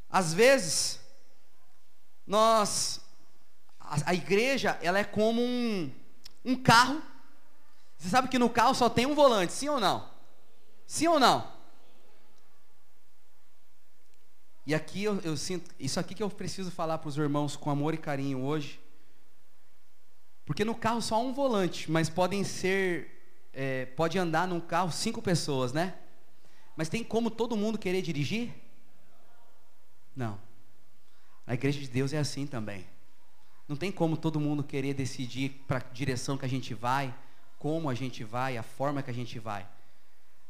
às vezes, nós, a, a igreja, ela é como um, um carro você sabe que no carro só tem um volante, sim ou não? Sim ou não? E aqui eu, eu sinto, isso aqui que eu preciso falar para os irmãos com amor e carinho hoje. Porque no carro só há um volante, mas podem ser, é, pode andar num carro cinco pessoas, né? Mas tem como todo mundo querer dirigir? Não. A igreja de Deus é assim também. Não tem como todo mundo querer decidir para a direção que a gente vai, como a gente vai, a forma que a gente vai.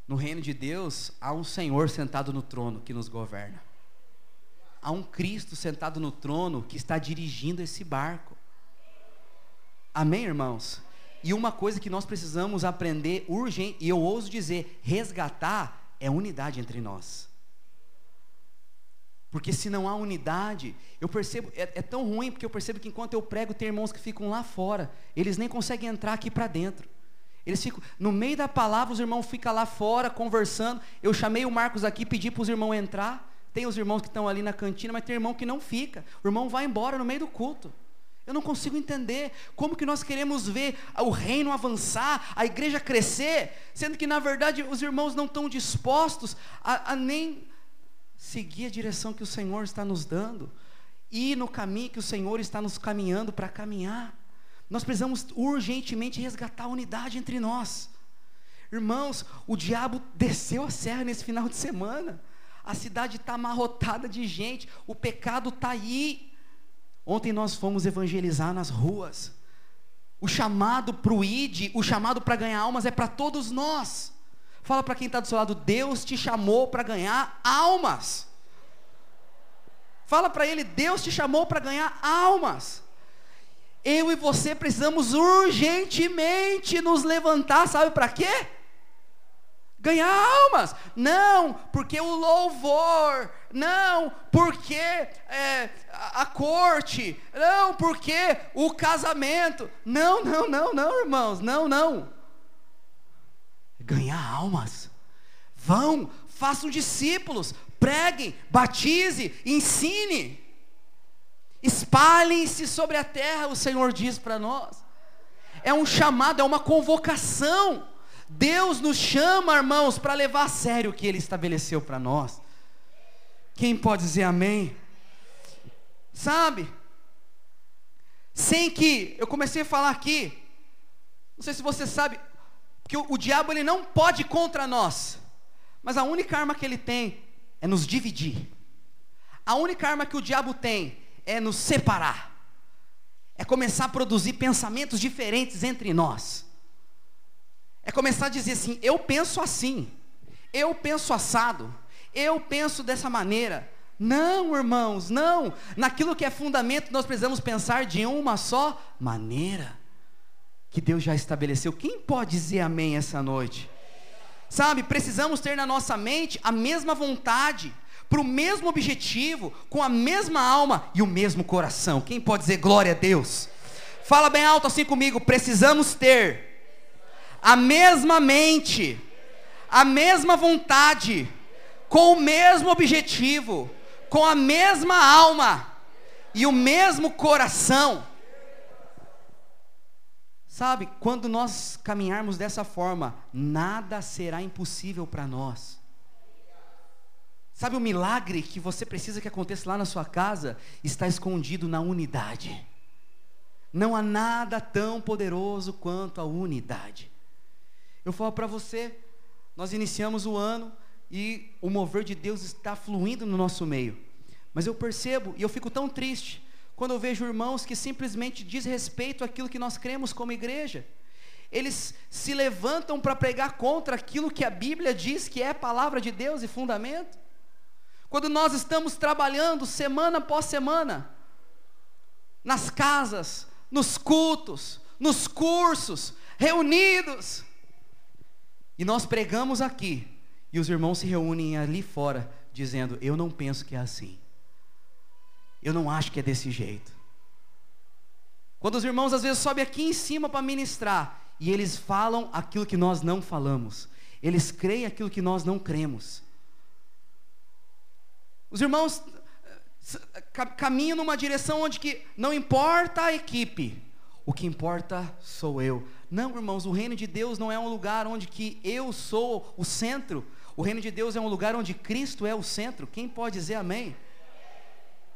No reino de Deus, há um Senhor sentado no trono que nos governa. Há um Cristo sentado no trono que está dirigindo esse barco. Amém, irmãos? E uma coisa que nós precisamos aprender urgente, e eu ouso dizer, resgatar, é unidade entre nós. Porque se não há unidade, eu percebo, é, é, tão ruim porque eu percebo que enquanto eu prego, tem irmãos que ficam lá fora, eles nem conseguem entrar aqui para dentro. Eles ficam, no meio da palavra, os irmãos ficam lá fora conversando. Eu chamei o Marcos aqui, pedi para os irmãos entrar. Tem os irmãos que estão ali na cantina, mas tem irmão que não fica. O irmão vai embora no meio do culto. Eu não consigo entender como que nós queremos ver o reino avançar, a igreja crescer, sendo que na verdade os irmãos não estão dispostos a, a nem seguir a direção que o Senhor está nos dando, ir no caminho que o Senhor está nos caminhando para caminhar. Nós precisamos urgentemente resgatar a unidade entre nós. Irmãos, o diabo desceu a serra nesse final de semana. A cidade está amarrotada de gente, o pecado está aí. Ontem nós fomos evangelizar nas ruas. O chamado para o ID, o chamado para ganhar almas é para todos nós. Fala para quem está do seu lado, Deus te chamou para ganhar almas. Fala para ele, Deus te chamou para ganhar almas. Eu e você precisamos urgentemente nos levantar, sabe para quê? Ganhar almas. Não, porque o louvor. Não, porque é, a, a corte. Não, porque o casamento. Não, não, não, não, irmãos. Não, não. Ganhar almas. Vão, façam discípulos, preguem, batize, ensine. Espalhem-se sobre a terra, o Senhor diz para nós. É um chamado, é uma convocação. Deus nos chama, irmãos, para levar a sério o que Ele estabeleceu para nós. Quem pode dizer amém? Sabe? Sem que, eu comecei a falar aqui, não sei se você sabe, que o, o diabo ele não pode contra nós, mas a única arma que ele tem é nos dividir. A única arma que o diabo tem é nos separar, é começar a produzir pensamentos diferentes entre nós, é começar a dizer assim: eu penso assim, eu penso assado, eu penso dessa maneira. Não, irmãos, não. Naquilo que é fundamento, nós precisamos pensar de uma só maneira que Deus já estabeleceu. Quem pode dizer amém essa noite? Sabe, precisamos ter na nossa mente a mesma vontade, para o mesmo objetivo, com a mesma alma e o mesmo coração. Quem pode dizer glória a Deus? Fala bem alto assim comigo. Precisamos ter a mesma mente, a mesma vontade, com o mesmo objetivo, com a mesma alma e o mesmo coração. Sabe, quando nós caminharmos dessa forma, nada será impossível para nós. Sabe o milagre que você precisa que aconteça lá na sua casa? Está escondido na unidade. Não há nada tão poderoso quanto a unidade. Eu falo para você, nós iniciamos o ano e o mover de Deus está fluindo no nosso meio. Mas eu percebo e eu fico tão triste quando eu vejo irmãos que simplesmente diz respeito àquilo que nós cremos como igreja. Eles se levantam para pregar contra aquilo que a Bíblia diz que é palavra de Deus e fundamento. Quando nós estamos trabalhando semana após semana, nas casas, nos cultos, nos cursos, reunidos, e nós pregamos aqui, e os irmãos se reúnem ali fora, dizendo: Eu não penso que é assim, eu não acho que é desse jeito. Quando os irmãos às vezes sobem aqui em cima para ministrar, e eles falam aquilo que nós não falamos, eles creem aquilo que nós não cremos. Os irmãos eh, caminham numa direção onde que não importa a equipe, o que importa sou eu. Não, irmãos, o reino de Deus não é um lugar onde que eu sou o centro. O reino de Deus é um lugar onde Cristo é o centro. Quem pode dizer amém?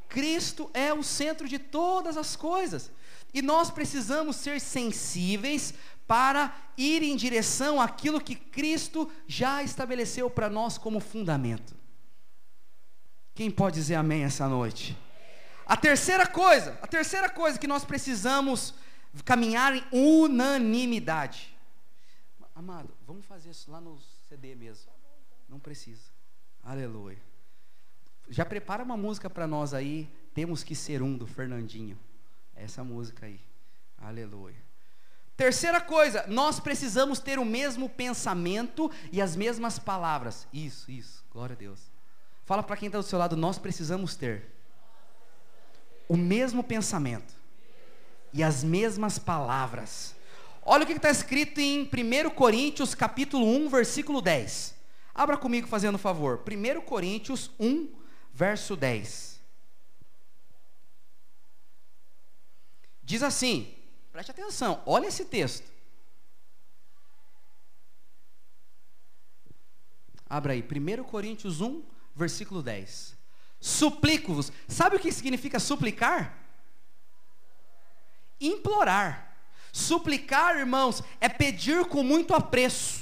Cristo é o centro de todas as coisas. E nós precisamos ser sensíveis para ir em direção àquilo que Cristo já estabeleceu para nós como fundamento. Quem pode dizer amém essa noite? A terceira coisa, a terceira coisa que nós precisamos caminhar em unanimidade. Amado, vamos fazer isso lá no CD mesmo. Não precisa. Aleluia. Já prepara uma música para nós aí. Temos que ser um do Fernandinho. Essa música aí. Aleluia. Terceira coisa, nós precisamos ter o mesmo pensamento e as mesmas palavras. Isso, isso, glória a Deus. Fala para quem está do seu lado, nós precisamos ter o mesmo pensamento e as mesmas palavras. Olha o que está escrito em 1 Coríntios capítulo 1, versículo 10. Abra comigo fazendo favor. 1 Coríntios 1, verso 10. Diz assim: preste atenção, olha esse texto. Abra aí, 1 Coríntios 1, versículo 10. Suplico-vos. Sabe o que significa suplicar? Implorar. Suplicar, irmãos, é pedir com muito apreço.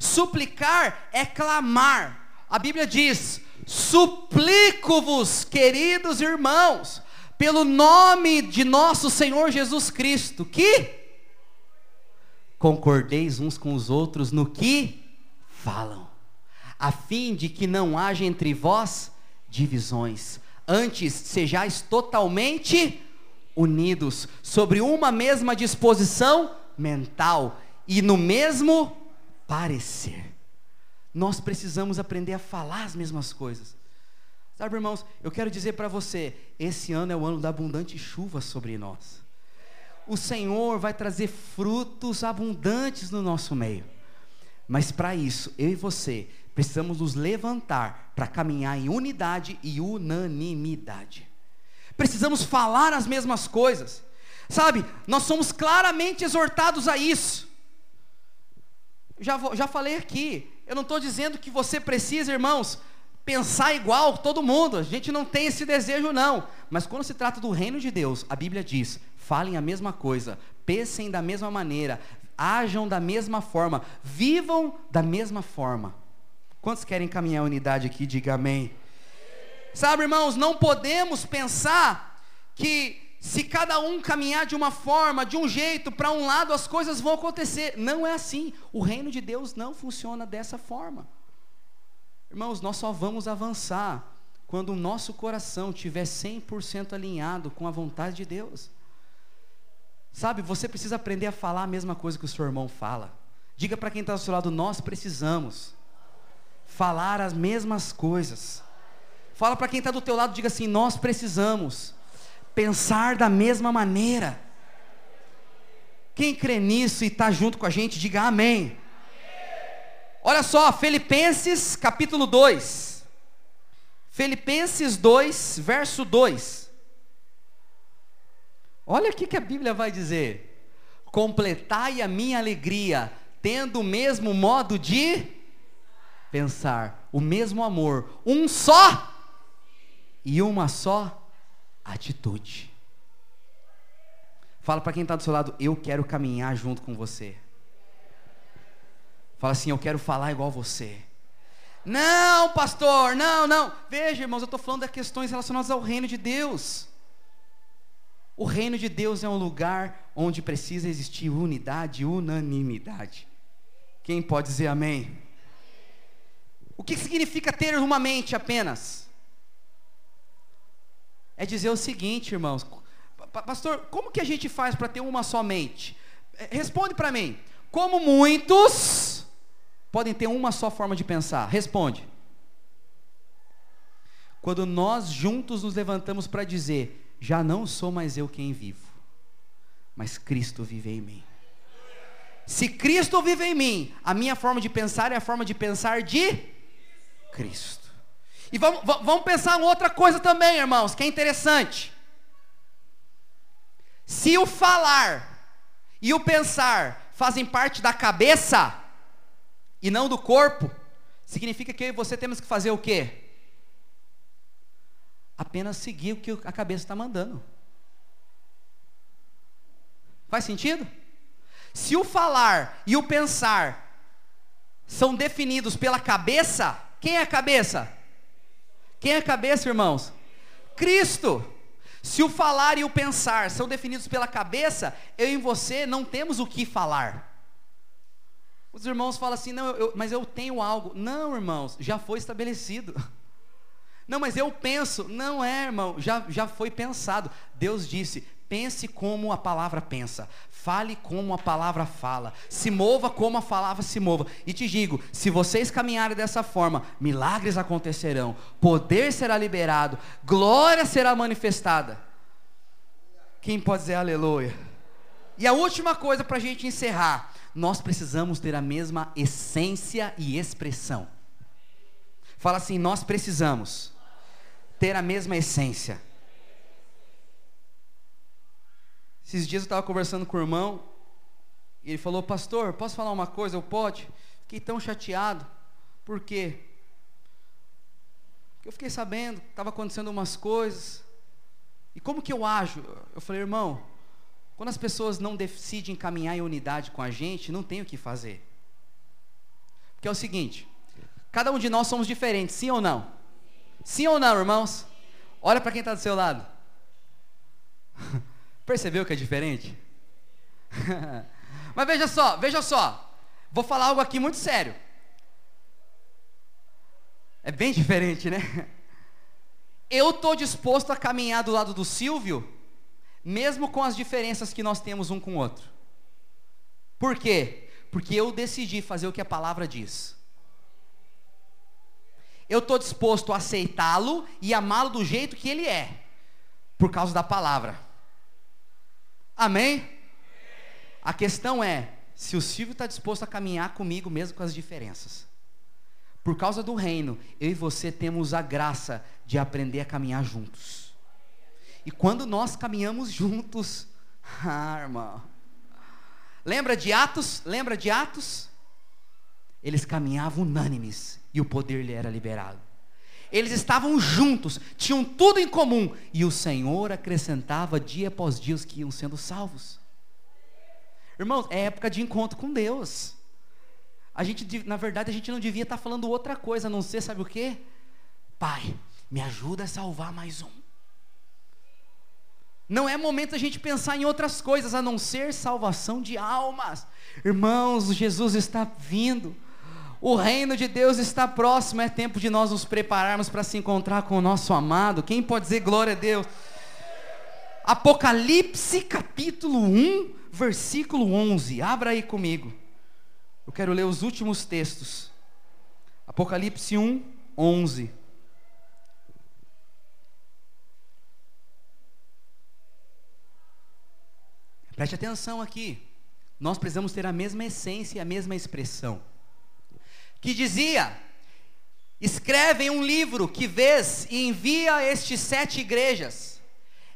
Suplicar é clamar. A Bíblia diz: Suplico-vos, queridos irmãos, pelo nome de nosso Senhor Jesus Cristo, que concordeis uns com os outros no que falam, a fim de que não haja entre vós divisões, antes sejais totalmente unidos sobre uma mesma disposição mental e no mesmo parecer. Nós precisamos aprender a falar as mesmas coisas. Sabe, irmãos, eu quero dizer para você: esse ano é o ano da abundante chuva sobre nós. O Senhor vai trazer frutos abundantes no nosso meio. Mas para isso, eu e você precisamos nos levantar para caminhar em unidade e unanimidade. Precisamos falar as mesmas coisas. Sabe, nós somos claramente exortados a isso. Já, já falei aqui, eu não estou dizendo que você precisa, irmãos, pensar igual todo mundo. A gente não tem esse desejo, não. Mas quando se trata do reino de Deus, a Bíblia diz: falem a mesma coisa, pensem da mesma maneira, ajam da mesma forma, vivam da mesma forma. Quantos querem caminhar a unidade aqui? Diga amém. Sabe, irmãos, não podemos pensar que se cada um caminhar de uma forma, de um jeito, para um lado, as coisas vão acontecer. Não é assim. O reino de Deus não funciona dessa forma. Irmãos, nós só vamos avançar quando o nosso coração estiver 100% alinhado com a vontade de Deus. Sabe, você precisa aprender a falar a mesma coisa que o seu irmão fala. Diga para quem está ao seu lado, nós precisamos falar as mesmas coisas. Fala para quem está do teu lado, diga assim: nós precisamos pensar da mesma maneira. Quem crê nisso e está junto com a gente, diga amém. Olha só, Filipenses capítulo 2. Filipenses 2, verso 2. Olha o que a Bíblia vai dizer. Completai a minha alegria, tendo o mesmo modo de pensar, o mesmo amor, um só e uma só atitude. Fala para quem está do seu lado, eu quero caminhar junto com você. Fala assim, eu quero falar igual você. Não, pastor, não, não. Veja, irmãos, eu estou falando das questões relacionadas ao reino de Deus. O reino de Deus é um lugar onde precisa existir unidade, unanimidade. Quem pode dizer amém? O que significa ter uma mente apenas? É dizer o seguinte, irmãos. Pastor, como que a gente faz para ter uma só mente? É, responde para mim. Como muitos podem ter uma só forma de pensar? Responde. Quando nós juntos nos levantamos para dizer: Já não sou mais eu quem vivo, mas Cristo vive em mim. Se Cristo vive em mim, a minha forma de pensar é a forma de pensar de Cristo. E vamos, vamos pensar em outra coisa também, irmãos, que é interessante. Se o falar e o pensar fazem parte da cabeça e não do corpo, significa que eu e você temos que fazer o quê? Apenas seguir o que a cabeça está mandando. Faz sentido? Se o falar e o pensar são definidos pela cabeça, quem é a cabeça? Quem é a cabeça, irmãos? Cristo. Se o falar e o pensar são definidos pela cabeça, eu e você não temos o que falar. Os irmãos falam assim, não, eu, mas eu tenho algo. Não, irmãos, já foi estabelecido. (laughs) Não, mas eu penso. Não é, irmão, já, já foi pensado. Deus disse: pense como a palavra pensa, fale como a palavra fala, se mova como a palavra se mova. E te digo: se vocês caminharem dessa forma, milagres acontecerão, poder será liberado, glória será manifestada. Quem pode dizer aleluia? E a última coisa para a gente encerrar: nós precisamos ter a mesma essência e expressão. Fala assim: nós precisamos ter a mesma essência. Esses dias eu estava conversando com o irmão, e ele falou: Pastor, posso falar uma coisa? Eu pode? Fiquei tão chateado. Por quê? Porque eu fiquei sabendo que estava acontecendo umas coisas. E como que eu ajo? Eu falei, irmão, quando as pessoas não decidem caminhar em unidade com a gente, não tem o que fazer. Porque é o seguinte: cada um de nós somos diferentes, sim ou não? Sim ou não, irmãos? Olha para quem está do seu lado. (laughs) Percebeu que é diferente? (laughs) Mas veja só, veja só. Vou falar algo aqui muito sério. É bem diferente, né? (laughs) Eu estou disposto a caminhar do lado do Silvio, mesmo com as diferenças que nós temos um com o outro. Por quê? Porque eu decidi fazer o que a palavra diz. Eu estou disposto a aceitá-lo e amá-lo do jeito que ele é, por causa da palavra. Amém? A questão é se o Silvio está disposto a caminhar comigo mesmo com as diferenças. Por causa do reino, eu e você temos a graça de aprender a caminhar juntos. E quando nós caminhamos juntos, (laughs) ah, irmão. Lembra de Atos? Lembra de Atos? Eles caminhavam unânimes e o poder lhe era liberado. Eles estavam juntos, tinham tudo em comum, e o Senhor acrescentava dia após dia os que iam sendo salvos. Irmãos, é época de encontro com Deus. A gente, na verdade, a gente não devia estar falando outra coisa, a não ser, sabe o quê? Pai, me ajuda a salvar mais um. Não é momento a gente pensar em outras coisas a não ser salvação de almas. Irmãos, Jesus está vindo. O reino de Deus está próximo, é tempo de nós nos prepararmos para se encontrar com o nosso amado. Quem pode dizer glória a Deus? Apocalipse capítulo 1, versículo 11. Abra aí comigo. Eu quero ler os últimos textos. Apocalipse 1, 11. Preste atenção aqui. Nós precisamos ter a mesma essência e a mesma expressão que dizia: Escreve um livro que vês e envia a estes sete igrejas: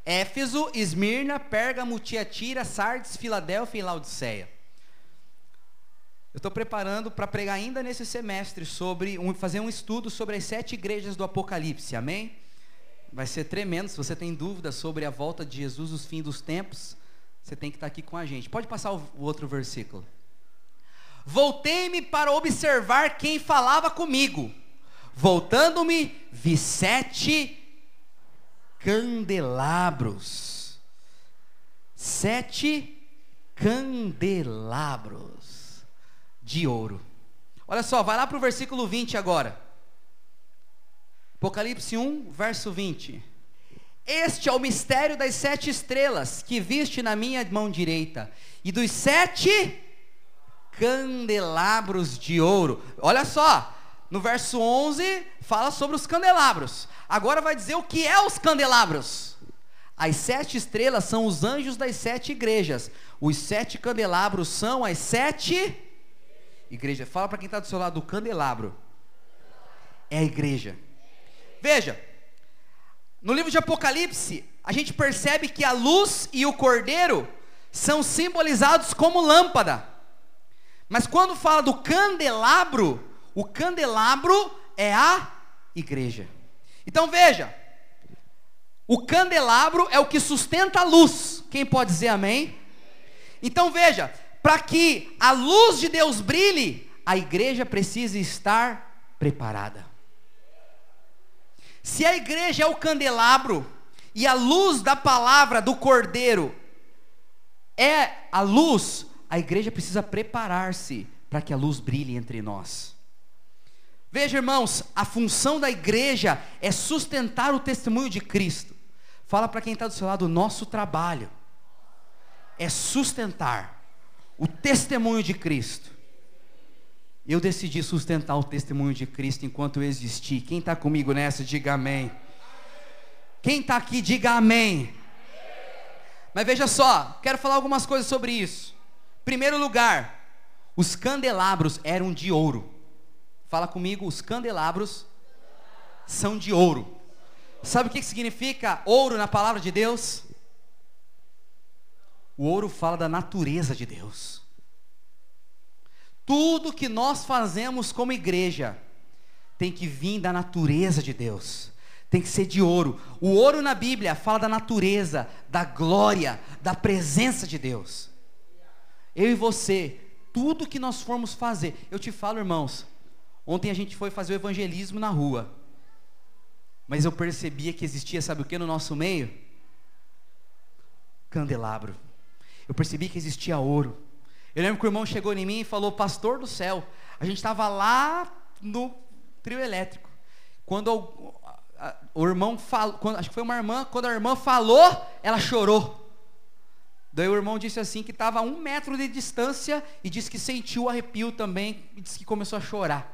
Éfeso, Esmirna, Pérgamo, Tiatira, Sardes, Filadélfia e Laodiceia. Eu estou preparando para pregar ainda nesse semestre sobre um, fazer um estudo sobre as sete igrejas do Apocalipse. Amém? Vai ser tremendo. Se você tem dúvidas sobre a volta de Jesus, os fins dos tempos, você tem que estar aqui com a gente. Pode passar o, o outro versículo. Voltei-me para observar quem falava comigo. Voltando-me, vi sete candelabros. Sete candelabros de ouro. Olha só, vai lá para o versículo 20 agora. Apocalipse 1, verso 20. Este é o mistério das sete estrelas que viste na minha mão direita, e dos sete candelabros de ouro. Olha só, no verso 11 fala sobre os candelabros. Agora vai dizer o que é os candelabros. As sete estrelas são os anjos das sete igrejas. Os sete candelabros são as sete igrejas. Fala para quem está do seu lado, o candelabro é a igreja. Veja, no livro de Apocalipse, a gente percebe que a luz e o cordeiro são simbolizados como lâmpada. Mas quando fala do candelabro, o candelabro é a igreja. Então veja, o candelabro é o que sustenta a luz. Quem pode dizer amém? Então veja, para que a luz de Deus brilhe, a igreja precisa estar preparada. Se a igreja é o candelabro e a luz da palavra do cordeiro é a luz, a igreja precisa preparar-se para que a luz brilhe entre nós. Veja, irmãos, a função da igreja é sustentar o testemunho de Cristo. Fala para quem está do seu lado, o nosso trabalho é sustentar o testemunho de Cristo. Eu decidi sustentar o testemunho de Cristo enquanto eu existi. Quem está comigo nessa, diga amém. Quem está aqui, diga amém. Mas veja só, quero falar algumas coisas sobre isso. Primeiro lugar, os candelabros eram de ouro. Fala comigo, os candelabros são de ouro. Sabe o que significa ouro na palavra de Deus? O ouro fala da natureza de Deus. Tudo que nós fazemos como igreja tem que vir da natureza de Deus. Tem que ser de ouro. O ouro na Bíblia fala da natureza, da glória, da presença de Deus. Eu e você, tudo que nós formos fazer, eu te falo, irmãos, ontem a gente foi fazer o evangelismo na rua. Mas eu percebia que existia, sabe o que no nosso meio? Candelabro. Eu percebi que existia ouro. Eu lembro que o irmão chegou em mim e falou: Pastor do céu, a gente estava lá no trio elétrico. Quando o, a, o irmão falou, acho que foi uma irmã, quando a irmã falou, ela chorou. Daí o irmão disse assim que estava a um metro de distância e disse que sentiu arrepio também e disse que começou a chorar.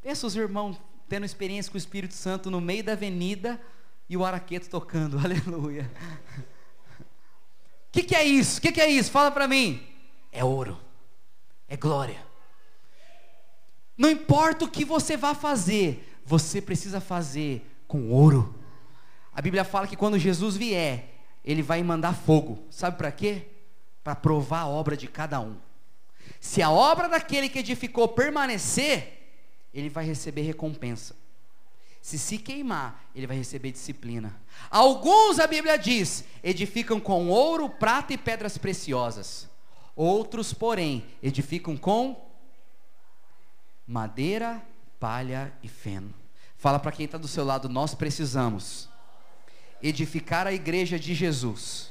Pensa os irmãos tendo experiência com o Espírito Santo no meio da avenida e o araqueto tocando, (laughs) aleluia. O que, que é isso? O que, que é isso? Fala para mim é ouro, é glória. Não importa o que você vá fazer, você precisa fazer com ouro. A Bíblia fala que quando Jesus vier, ele vai mandar fogo. Sabe para quê? Para provar a obra de cada um. Se a obra daquele que edificou permanecer, ele vai receber recompensa. Se se queimar, ele vai receber disciplina. Alguns, a Bíblia diz, edificam com ouro, prata e pedras preciosas. Outros, porém, edificam com madeira, palha e feno. Fala para quem está do seu lado, nós precisamos edificar a igreja de Jesus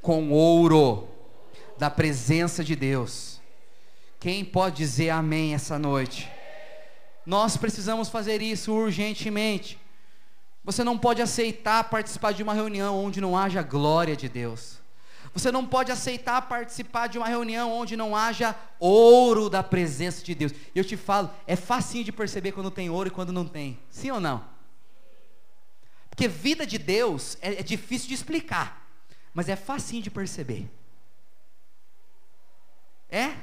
com ouro da presença de Deus. Quem pode dizer amém essa noite? Nós precisamos fazer isso urgentemente. Você não pode aceitar participar de uma reunião onde não haja glória de Deus. Você não pode aceitar participar de uma reunião onde não haja ouro da presença de Deus. Eu te falo, é facinho de perceber quando tem ouro e quando não tem. Sim ou não? Porque vida de Deus é, é difícil de explicar, mas é facinho de perceber. É?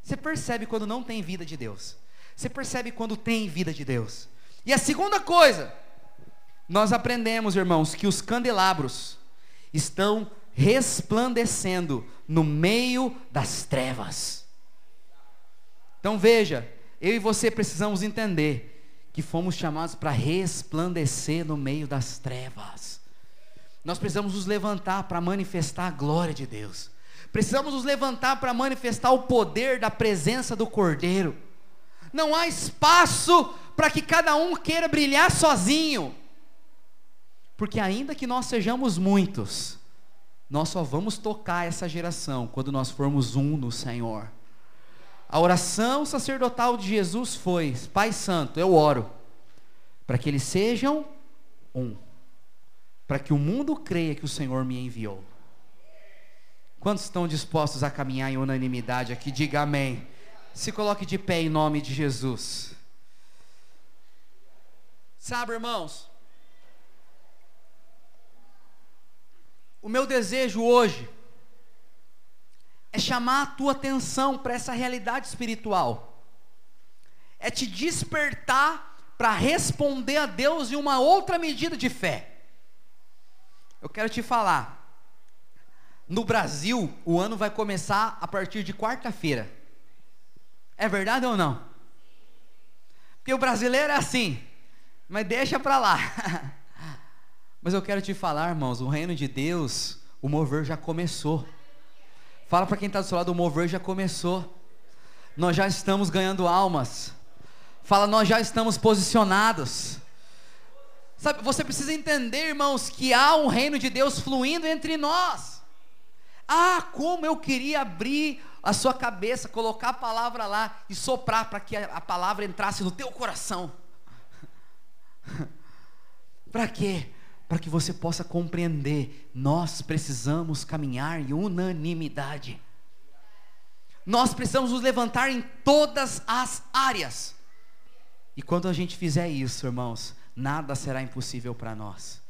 Você percebe quando não tem vida de Deus. Você percebe quando tem vida de Deus. E a segunda coisa, nós aprendemos, irmãos, que os candelabros estão resplandecendo no meio das trevas. Então veja, eu e você precisamos entender que fomos chamados para resplandecer no meio das trevas. Nós precisamos nos levantar para manifestar a glória de Deus. Precisamos nos levantar para manifestar o poder da presença do Cordeiro. Não há espaço para que cada um queira brilhar sozinho. Porque ainda que nós sejamos muitos, nós só vamos tocar essa geração quando nós formos um no Senhor. A oração sacerdotal de Jesus foi: Pai Santo, eu oro para que eles sejam um, para que o mundo creia que o Senhor me enviou. Quantos estão dispostos a caminhar em unanimidade aqui? Diga amém. Se coloque de pé em nome de Jesus. Sabe, irmãos, O meu desejo hoje é chamar a tua atenção para essa realidade espiritual. É te despertar para responder a Deus em uma outra medida de fé. Eu quero te falar. No Brasil, o ano vai começar a partir de quarta-feira. É verdade ou não? Porque o brasileiro é assim, mas deixa para lá. (laughs) Mas eu quero te falar, irmãos, o reino de Deus, o mover já começou. Fala para quem está do seu lado, o mover já começou. Nós já estamos ganhando almas. Fala, nós já estamos posicionados. Sabe, você precisa entender, irmãos, que há um reino de Deus fluindo entre nós. Ah, como eu queria abrir a sua cabeça, colocar a palavra lá e soprar para que a, palavra entrasse no teu coração. (laughs) para quê? Para que você possa compreender, nós precisamos caminhar em unanimidade. Nós precisamos nos levantar em todas as áreas. E quando a gente fizer isso, irmãos, nada será impossível para nós.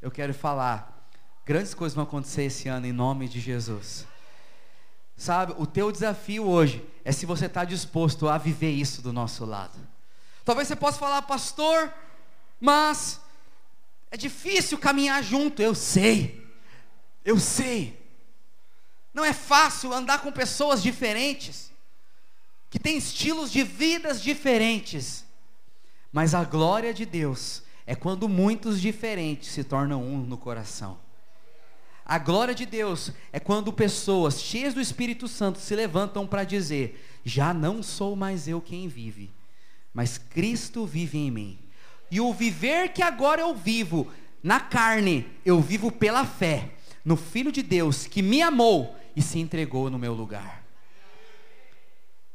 Eu quero falar, grandes coisas vão acontecer esse ano em nome de Jesus. Sabe, o teu desafio hoje é se você está disposto a viver isso do nosso lado. Talvez você possa falar, pastor, mas é difícil caminhar junto. Eu sei, eu sei. Não é fácil andar com pessoas diferentes, que têm estilos de vidas diferentes. Mas a glória de Deus é quando muitos diferentes se tornam um no coração. A glória de Deus é quando pessoas cheias do Espírito Santo se levantam para dizer: Já não sou mais eu quem vive, mas Cristo vive em mim. E o viver que agora eu vivo na carne, eu vivo pela fé no Filho de Deus que me amou e se entregou no meu lugar.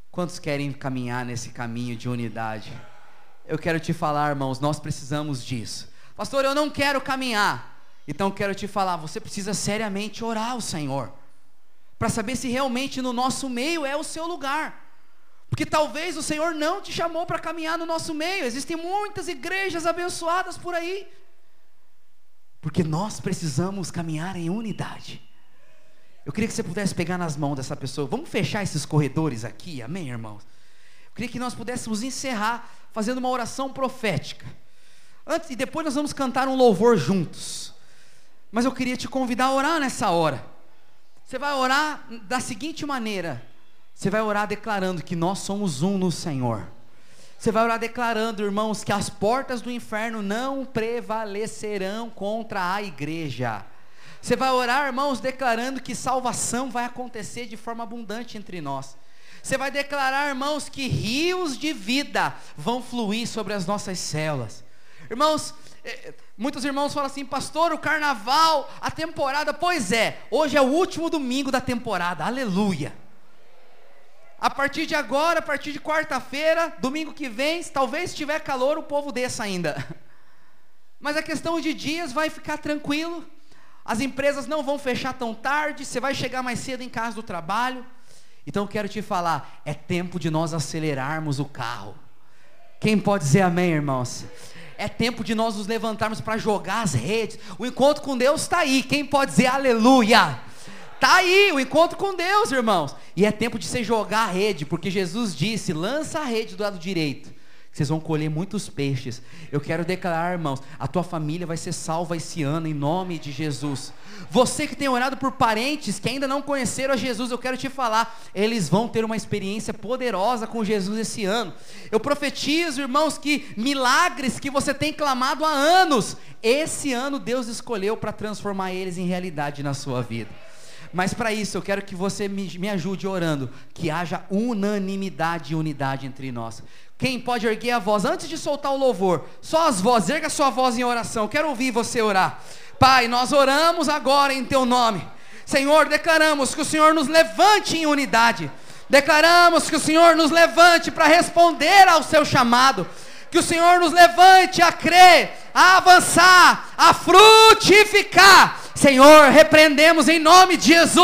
Quantos querem caminhar nesse caminho de unidade? Eu quero te falar, irmãos, nós precisamos disso. Pastor, eu não quero caminhar. Então quero te falar, você precisa seriamente orar ao Senhor, para saber se realmente no nosso meio é o seu lugar. Porque talvez o Senhor não te chamou para caminhar no nosso meio. Existem muitas igrejas abençoadas por aí. Porque nós precisamos caminhar em unidade. Eu queria que você pudesse pegar nas mãos dessa pessoa. Vamos fechar esses corredores aqui, amém, irmãos? Eu queria que nós pudéssemos encerrar fazendo uma oração profética. Antes e depois nós vamos cantar um louvor juntos. Mas eu queria te convidar a orar nessa hora. Você vai orar da seguinte maneira: você vai orar declarando que nós somos um no Senhor. Você vai orar declarando, irmãos, que as portas do inferno não prevalecerão contra a igreja. Você vai orar, irmãos, declarando que salvação vai acontecer de forma abundante entre nós. Você vai declarar, irmãos, que rios de vida vão fluir sobre as nossas células. Irmãos, é, muitos irmãos falam assim, pastor, o carnaval, a temporada, pois é, hoje é o último domingo da temporada, aleluia. A partir de agora, a partir de quarta-feira, domingo que vem, talvez se tiver calor, o povo desça ainda. (laughs) Mas a questão de dias vai ficar tranquilo. As empresas não vão fechar tão tarde, você vai chegar mais cedo em casa do trabalho. Então quero te falar, é tempo de nós acelerarmos o carro. Quem pode dizer amém, irmãos? É tempo de nós nos levantarmos para jogar as redes. O encontro com Deus está aí. Quem pode dizer aleluia? Está aí o encontro com Deus, irmãos. E é tempo de você jogar a rede, porque Jesus disse: lança a rede do lado direito. Vocês vão colher muitos peixes. Eu quero declarar, irmãos, a tua família vai ser salva esse ano, em nome de Jesus. Você que tem orado por parentes que ainda não conheceram a Jesus, eu quero te falar, eles vão ter uma experiência poderosa com Jesus esse ano. Eu profetizo, irmãos, que milagres que você tem clamado há anos, esse ano Deus escolheu para transformar eles em realidade na sua vida. Mas para isso eu quero que você me, me ajude orando, que haja unanimidade e unidade entre nós. Quem pode erguer a voz antes de soltar o louvor? Só as vozes, erga sua voz em oração. Quero ouvir você orar. Pai, nós oramos agora em teu nome. Senhor, declaramos que o Senhor nos levante em unidade. Declaramos que o Senhor nos levante para responder ao seu chamado. Que o Senhor nos levante a crer, a avançar, a frutificar. Senhor, repreendemos em nome de Jesus